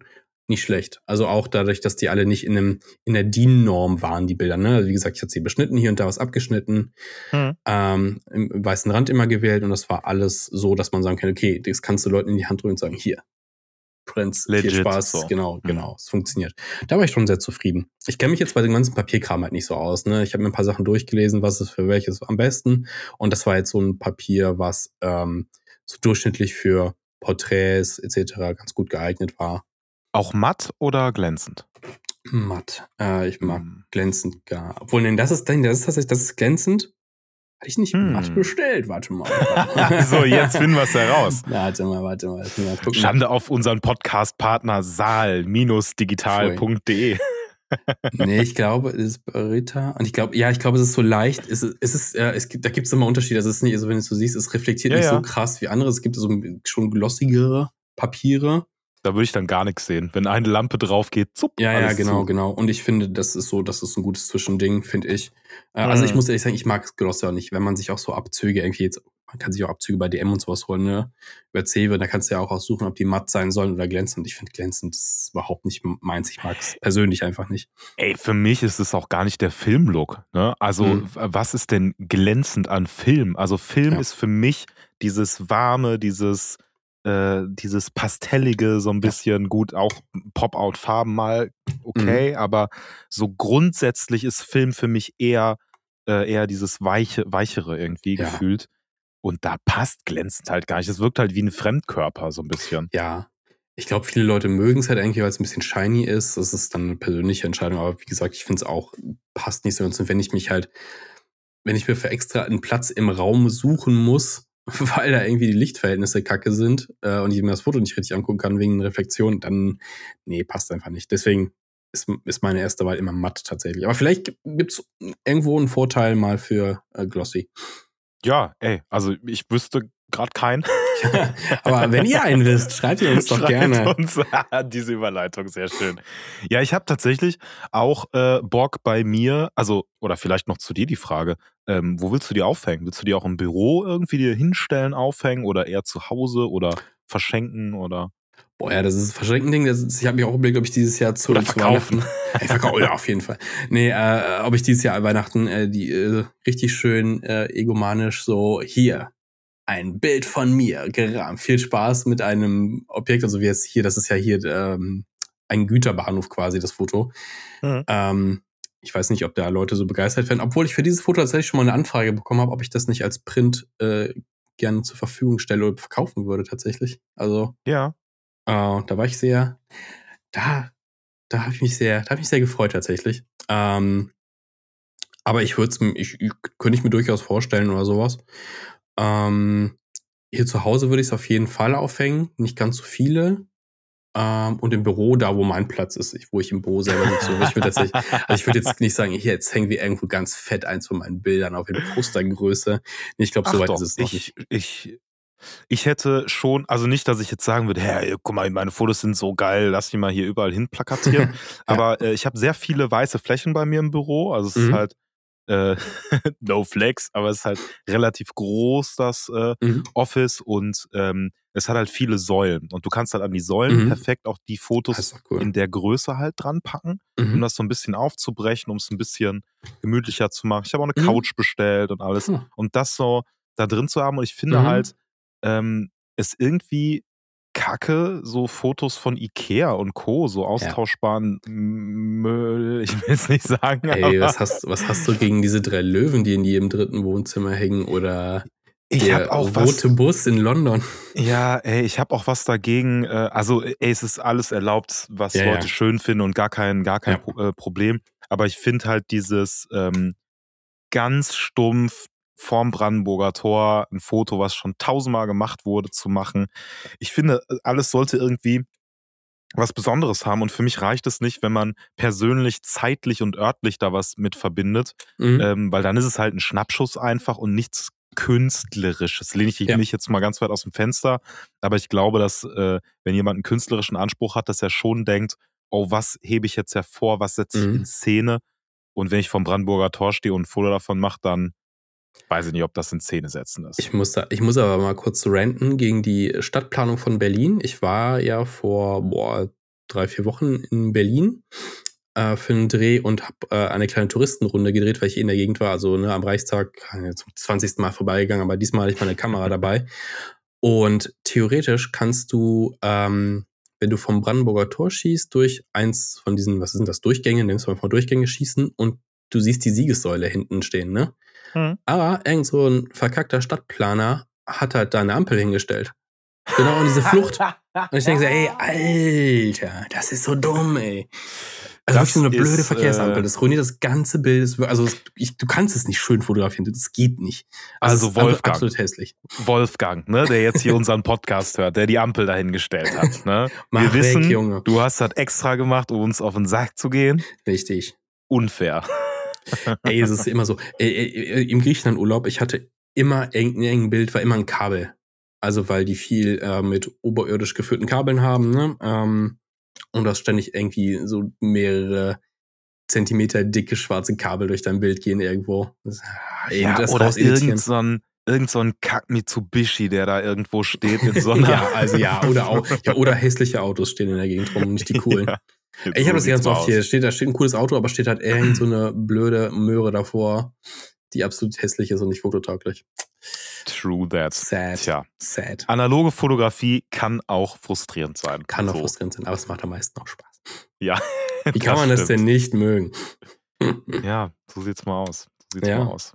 B: nicht schlecht. Also auch dadurch, dass die alle nicht in, einem, in der DIN-Norm waren, die Bilder. Ne? Also wie gesagt, ich hatte sie beschnitten, hier und da was abgeschnitten,
A: Hm.
B: ähm, im weißen Rand immer gewählt und das war alles so, dass man sagen kann, okay, das kannst du Leuten in die Hand drücken und sagen, hier, Prince,
A: Legit,
B: viel Spaß,
A: so.
B: genau,
A: Mhm.
B: genau, es funktioniert. Da war ich schon sehr zufrieden. Ich kenne mich jetzt bei dem ganzen Papierkram halt nicht so aus. Ne? Ich habe mir ein paar Sachen durchgelesen, was ist für welches am besten. Und das war jetzt so ein Papier, was ähm, so durchschnittlich für Porträts etc. ganz gut geeignet war.
A: Auch matt oder glänzend?
B: Matt. Äh, ich mag
A: Hm.
B: glänzend gar. Obwohl, nein, das ist, nein, das ist tatsächlich, das ist glänzend. Hatte ich nicht
A: Hm.
B: matt bestellt, warte mal. <laughs>
A: so, jetzt finden wir es heraus. <laughs>
B: Warte mal, warte mal. Mal.
A: Schande auf unseren Podcast-Partner saal-digital.de. <laughs>
B: Nee, ich glaube, es ist Barita. Und ich glaube, ja, ich glaube, es ist so leicht. Es ist, es ist, äh, es gibt, da gibt es immer Unterschiede. Also es ist nicht, also wenn du es so siehst, es reflektiert
A: Ja,
B: nicht
A: ja.
B: so krass wie andere. Es gibt so schon glossigere Papiere.
A: Da würde ich dann gar nichts sehen. Wenn eine Lampe drauf geht, zupp,
B: Ja, ja, genau,
A: zu.
B: genau. Und ich finde, das ist so, das ist ein gutes Zwischending, finde ich. Äh, Also ich
A: Mhm.
B: muss ehrlich sagen, ich mag Glossy auch nicht, wenn man sich auch so Abzüge irgendwie jetzt, man kann sich auch Abzüge bei DM und sowas holen, ne? Über Cewe, da kannst du ja auch aussuchen, ob die matt sein sollen oder glänzend. Ich finde glänzend ist überhaupt nicht meins. Ich mag es persönlich einfach nicht.
A: Ey, für mich ist es auch gar nicht der Filmlook. Ne? Also,
B: Mhm.
A: was ist denn glänzend an Film? Also, Film
B: Ja.
A: ist für mich dieses warme, dieses, äh, dieses pastellige, so ein bisschen gut, auch Pop-Out-Farben mal okay,
B: Mhm.
A: aber so grundsätzlich ist Film für mich eher äh, eher dieses weiche, weichere irgendwie
B: Ja.
A: gefühlt. Und da passt glänzend halt gar nicht. Es wirkt halt wie ein Fremdkörper so ein bisschen.
B: Ja. Ich glaube, viele Leute mögen es halt eigentlich, weil es ein bisschen shiny ist. Das ist dann eine persönliche Entscheidung. Aber wie gesagt, ich finde es auch, passt nicht so ganz. Und wenn ich mich halt, wenn ich mir für extra einen Platz im Raum suchen muss, <laughs> weil da irgendwie die Lichtverhältnisse kacke sind äh, und ich mir das Foto nicht richtig angucken kann wegen Reflexion, dann, nee, passt einfach nicht. Deswegen ist, ist meine erste Wahl immer matt tatsächlich. Aber vielleicht gibt es irgendwo einen Vorteil mal für äh, Glossy.
A: Ja, ey, also ich wüsste gerade keinen. <laughs> <laughs>
B: Aber wenn ihr einen wisst, schreibt ihr uns doch
A: Schreibt
B: gerne.
A: Uns, <laughs> diese Überleitung, sehr schön. Ja, ich habe tatsächlich auch äh, Bock bei mir, also, oder vielleicht noch zu dir die Frage, ähm, wo willst du die aufhängen? Willst du die auch im Büro irgendwie dir hinstellen, aufhängen oder eher zu Hause oder verschenken oder?
B: Boah, ja, das ist das Verschenken-Ding. Ich habe mich auch überlegt, ob ich dieses Jahr zu,
A: Oder
B: zu
A: verkaufen.
B: Weihnachten. <laughs> Ey, verkaufen, ja, auf jeden Fall. Nee, äh, ob ich dieses Jahr Weihnachten äh, die äh, richtig schön äh, egomanisch so hier ein Bild von mir gerahmt. Viel Spaß mit einem Objekt, also wie jetzt hier, das ist ja hier ähm, ein Güterbahnhof quasi, das Foto.
A: Mhm.
B: Ähm, ich weiß nicht, ob da Leute so begeistert werden, obwohl ich für dieses Foto tatsächlich schon mal eine Anfrage bekommen habe, ob ich das nicht als Print äh, gerne zur Verfügung stelle oder verkaufen würde tatsächlich. Also
A: Ja.
B: äh, da war ich sehr, da, da habe ich mich sehr, da habe ich mich sehr gefreut tatsächlich. Ähm, aber ich würde es, ich, ich könnte ich mir durchaus vorstellen oder sowas. Ähm, hier zu Hause würde ich es auf jeden Fall aufhängen, nicht ganz so viele. Ähm, und im Büro, da wo mein Platz ist, ich, wo ich im Büro selber sitze. ich würde <laughs> also ich würde jetzt nicht sagen, hier, jetzt hängen wir irgendwo ganz fett eins von meinen Bildern auf in Postergröße. Ich glaube,
A: Ach
B: so weit
A: doch,
B: ist es noch
A: ich,
B: nicht.
A: ich, ich hätte schon, also nicht, dass ich jetzt sagen würde, hey, guck mal, meine Fotos sind so geil, lass die mal hier überall hin plakatieren. <laughs> Aber äh, ich habe sehr viele weiße Flächen bei mir im Büro. Also es ist
B: Mhm.
A: halt äh, <laughs> no flex, aber es ist halt relativ groß, das äh,
B: Mhm.
A: Office und ähm, es hat halt viele Säulen. Und du kannst halt an die Säulen
B: Mhm.
A: perfekt auch die Fotos
B: cool.
A: in der Größe halt dran packen, um
B: Mhm.
A: das so ein bisschen aufzubrechen, um es ein bisschen gemütlicher zu machen. Ich habe auch eine
B: Mhm.
A: Couch bestellt und alles. Und das so da drin zu haben. Und ich finde
B: Mhm.
A: halt, ähm, es irgendwie kacke, so Fotos von Ikea und Co., so austauschbaren Müll, ich will es nicht sagen,
B: Ey,
A: aber
B: was hast, was hast du gegen diese drei Löwen, die in jedem dritten Wohnzimmer hängen? Oder
A: ich
B: der
A: habe auch was.
B: rote Bus in London?
A: Ja, ey, ich habe auch was dagegen. Äh, also, ey, es ist alles erlaubt, was
B: Ja,
A: Leute
B: ja.
A: schön finden und gar kein, gar kein
B: Ja.
A: Äh, Problem. Aber ich finde halt dieses ähm, ganz stumpf vorm Brandenburger Tor ein Foto, was schon tausendmal gemacht wurde, zu machen. Ich finde, alles sollte irgendwie was Besonderes haben. Und für mich reicht es nicht, wenn man persönlich, zeitlich und örtlich da was mit verbindet,
B: Mhm.
A: ähm, weil dann ist es halt ein Schnappschuss einfach und nichts Künstlerisches. Lehne ich
B: Ja.
A: mich jetzt mal ganz weit aus dem Fenster. Aber ich glaube, dass äh, wenn jemand einen künstlerischen Anspruch hat, dass er schon denkt, oh, was hebe ich jetzt hervor, was setze ich
B: Mhm.
A: in Szene? Und wenn ich vom Brandenburger Tor stehe und ein Foto davon mache, dann weiß ich nicht, ob das in Szene setzen ist.
B: Ich muss, da, ich muss aber mal kurz ranten gegen die Stadtplanung von Berlin. Ich war ja vor boah, drei, vier Wochen in Berlin äh, für einen Dreh und habe äh, eine kleine Touristenrunde gedreht, weil ich eh in der Gegend war. Also ne, am Reichstag zum 20. Mal vorbeigegangen, aber diesmal hatte ich meine Kamera dabei. Und theoretisch kannst du, ähm, wenn du vom Brandenburger Tor schießt, durch eins von diesen, was sind das, Durchgänge, nimmst du mal Durchgänge schießen und du siehst die Siegessäule hinten stehen, ne?
A: Hm.
B: Aber irgend so ein verkackter Stadtplaner hat halt da eine Ampel hingestellt. Genau, und diese Flucht. <laughs> Und ich denke so, ey, Alter, das ist so dumm, ey. Also
A: Das
B: wirklich so eine blöde
A: ist,
B: Verkehrsampel.
A: äh,
B: Das ruiniert das ganze Bild. Das- Also ich, du kannst es nicht schön fotografieren. Das geht nicht.
A: Also
B: es ist einfach
A: Wolfgang.
B: Absolut hässlich.
A: Wolfgang, ne, der jetzt hier <laughs> unseren Podcast hört, der die Ampel dahingestellt hat. Ne? <laughs>
B: Mach
A: Wir
B: weg,
A: wissen,
B: Junge.
A: du hast das extra gemacht, um uns auf den Sack zu gehen.
B: Richtig.
A: Unfair.
B: Ey, es ist immer so. Ey, Im Griechenland-Urlaub, ich hatte immer irgendein irgendein Bild, war immer ein Kabel. Also weil die viel äh, mit oberirdisch geführten Kabeln haben, ne? Ähm, und das ständig irgendwie so mehrere Zentimeter dicke schwarze Kabel durch dein Bild gehen irgendwo. Das, ah, ey,
A: Ja,
B: das
A: oder irgend so ein, irgend so ein Kack Mitsubishi, der da irgendwo steht in <laughs> so einer.
B: ja, also ja, oder auch, ja, oder hässliche Autos stehen in der Gegend rum, nicht die <laughs> coolen.
A: Ja,
B: Ey, Ich habe das ganz oft hier. Steht, da steht ein cooles Auto, aber steht halt irgend so eine blöde Möhre davor, die absolut hässlich ist und nicht fototauglich.
A: True that.
B: Sad.
A: Tja,
B: Sad.
A: analoge Fotografie kann auch frustrierend sein.
B: Kann auch
A: so.
B: frustrierend sein, aber es macht am meisten auch Spaß.
A: Ja.
B: Wie <laughs> kann man das denn nicht mögen?
A: Ja, so sieht's mal aus. So sieht's
B: Ja.
A: mal aus.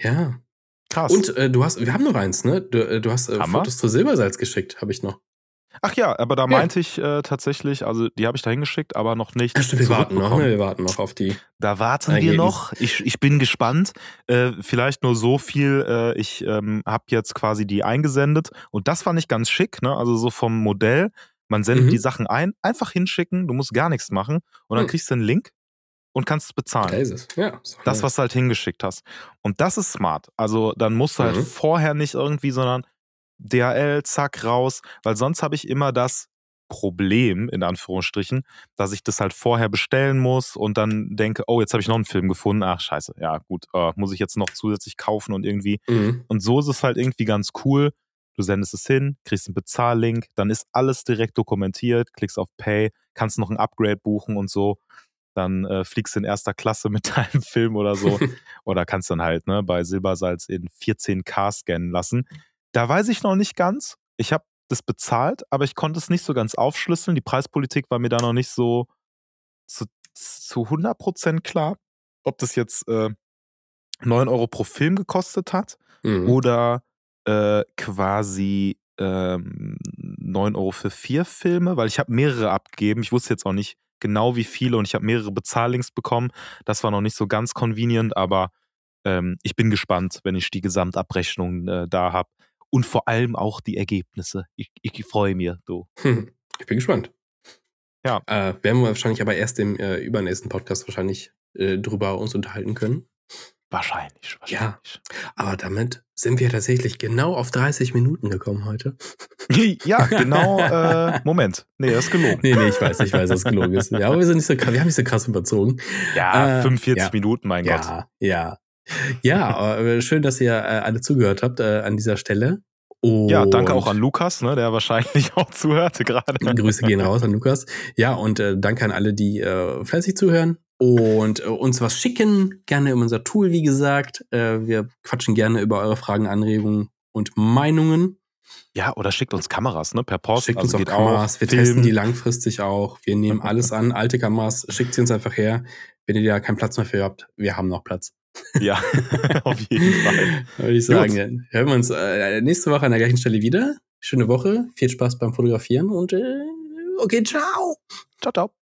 B: Ja.
A: Krass.
B: Und äh, du hast, wir haben noch eins, ne? Du, äh, du hast äh? Fotos zu Silbersalz geschickt, habe ich noch.
A: Ach ja, aber da
B: Ja.
A: meinte ich äh, tatsächlich, also die habe ich da hingeschickt, aber noch nicht.
B: Stimmt, wir warten noch, ne? Wir warten noch auf die.
A: Da warten wir
B: Ergebnis.
A: noch. Ich, ich bin gespannt. Äh, vielleicht nur so viel. Äh, ich ähm, habe jetzt quasi die eingesendet und das fand ich ganz schick. Ne? Also so vom Modell. Man sendet
B: Mhm.
A: die Sachen ein, einfach hinschicken. Du musst gar nichts machen und dann
B: Hm.
A: kriegst du einen Link und kannst es bezahlen.
B: Da ist es. Ja. ist
A: Das, was du halt hingeschickt hast. Und das ist smart. Also dann musst du halt
B: Mhm.
A: vorher nicht irgendwie, sondern DHL, zack, raus. Weil sonst habe ich immer das Problem, in Anführungsstrichen, dass ich das halt vorher bestellen muss und dann denke, oh, jetzt habe ich noch einen Film gefunden. Ach, scheiße. Ja, gut, äh, muss ich jetzt noch zusätzlich kaufen und irgendwie.
B: Mhm.
A: Und so ist es halt irgendwie ganz cool. Du sendest es hin, kriegst einen Bezahllink, dann ist alles direkt dokumentiert, klickst auf Pay, kannst noch ein Upgrade buchen und so. Dann äh, fliegst du in erster Klasse <laughs> mit deinem Film oder so. <laughs> oder kannst dann halt ne, bei Silbersalz in 14K scannen lassen. Da weiß ich noch nicht ganz. Ich habe das bezahlt, aber ich konnte es nicht so ganz aufschlüsseln. Die Preispolitik war mir da noch nicht so zu, zu 100% klar, ob das jetzt äh, 9 Euro pro Film gekostet hat
B: Mhm.
A: oder äh, quasi ähm, 9 Euro für vier Filme, weil ich habe mehrere abgegeben. Ich wusste jetzt auch nicht genau wie viele und ich habe mehrere Bezahllinks bekommen. Das war noch nicht so ganz convenient, aber ähm, ich bin gespannt, wenn ich die Gesamtabrechnung äh, da habe. Und vor allem auch die Ergebnisse. Ich, ich freue mich, du.
B: Hm. Ich bin gespannt.
A: Ja.
B: Äh, werden wir wahrscheinlich aber erst im äh, übernächsten Podcast wahrscheinlich äh, drüber uns unterhalten können.
A: Wahrscheinlich,
B: Ja.
A: wahrscheinlich.
B: Aber damit sind wir tatsächlich genau auf 30 Minuten gekommen heute. <laughs>
A: Ja, genau. Äh, <laughs> Moment. Nee, das ist gelogen.
B: Nee, nee, ich weiß, ich weiß, dass es gelogen ist. Ja, aber wir sind nicht so krass, wir haben nicht so krass überzogen.
A: Ja,
B: Äh,
A: 45
B: ja.
A: Minuten, mein Gott.
B: Ja, ja. Aber schön, dass ihr äh, alle zugehört habt äh, an dieser Stelle. Und
A: Ja, danke auch an Lukas, ne, der wahrscheinlich <laughs> auch zuhörte gerade.
B: Grüße gehen raus an Lukas. Ja, und äh, danke an alle, die äh, fleißig zuhören und äh, uns was schicken. Gerne in unser Tool, wie gesagt. Äh, wir quatschen gerne über eure Fragen, Anregungen und Meinungen.
A: Ja, oder schickt uns Kameras, ne, per Post.
B: Schickt uns
A: also
B: auch
A: geht
B: Kameras.
A: auch.
B: Wir
A: Film.
B: testen die langfristig auch. Wir nehmen <laughs> alles an. Alte Kameras, schickt sie uns einfach her. Wenn ihr da keinen Platz mehr für habt, wir haben noch Platz.
A: Ja, <laughs> auf jeden Fall.
B: Würde ich sagen. Dann hören wir uns äh, nächste Woche an der gleichen Stelle wieder. Schöne Woche. Viel Spaß beim Fotografieren und äh, okay, ciao.
A: Ciao, ciao.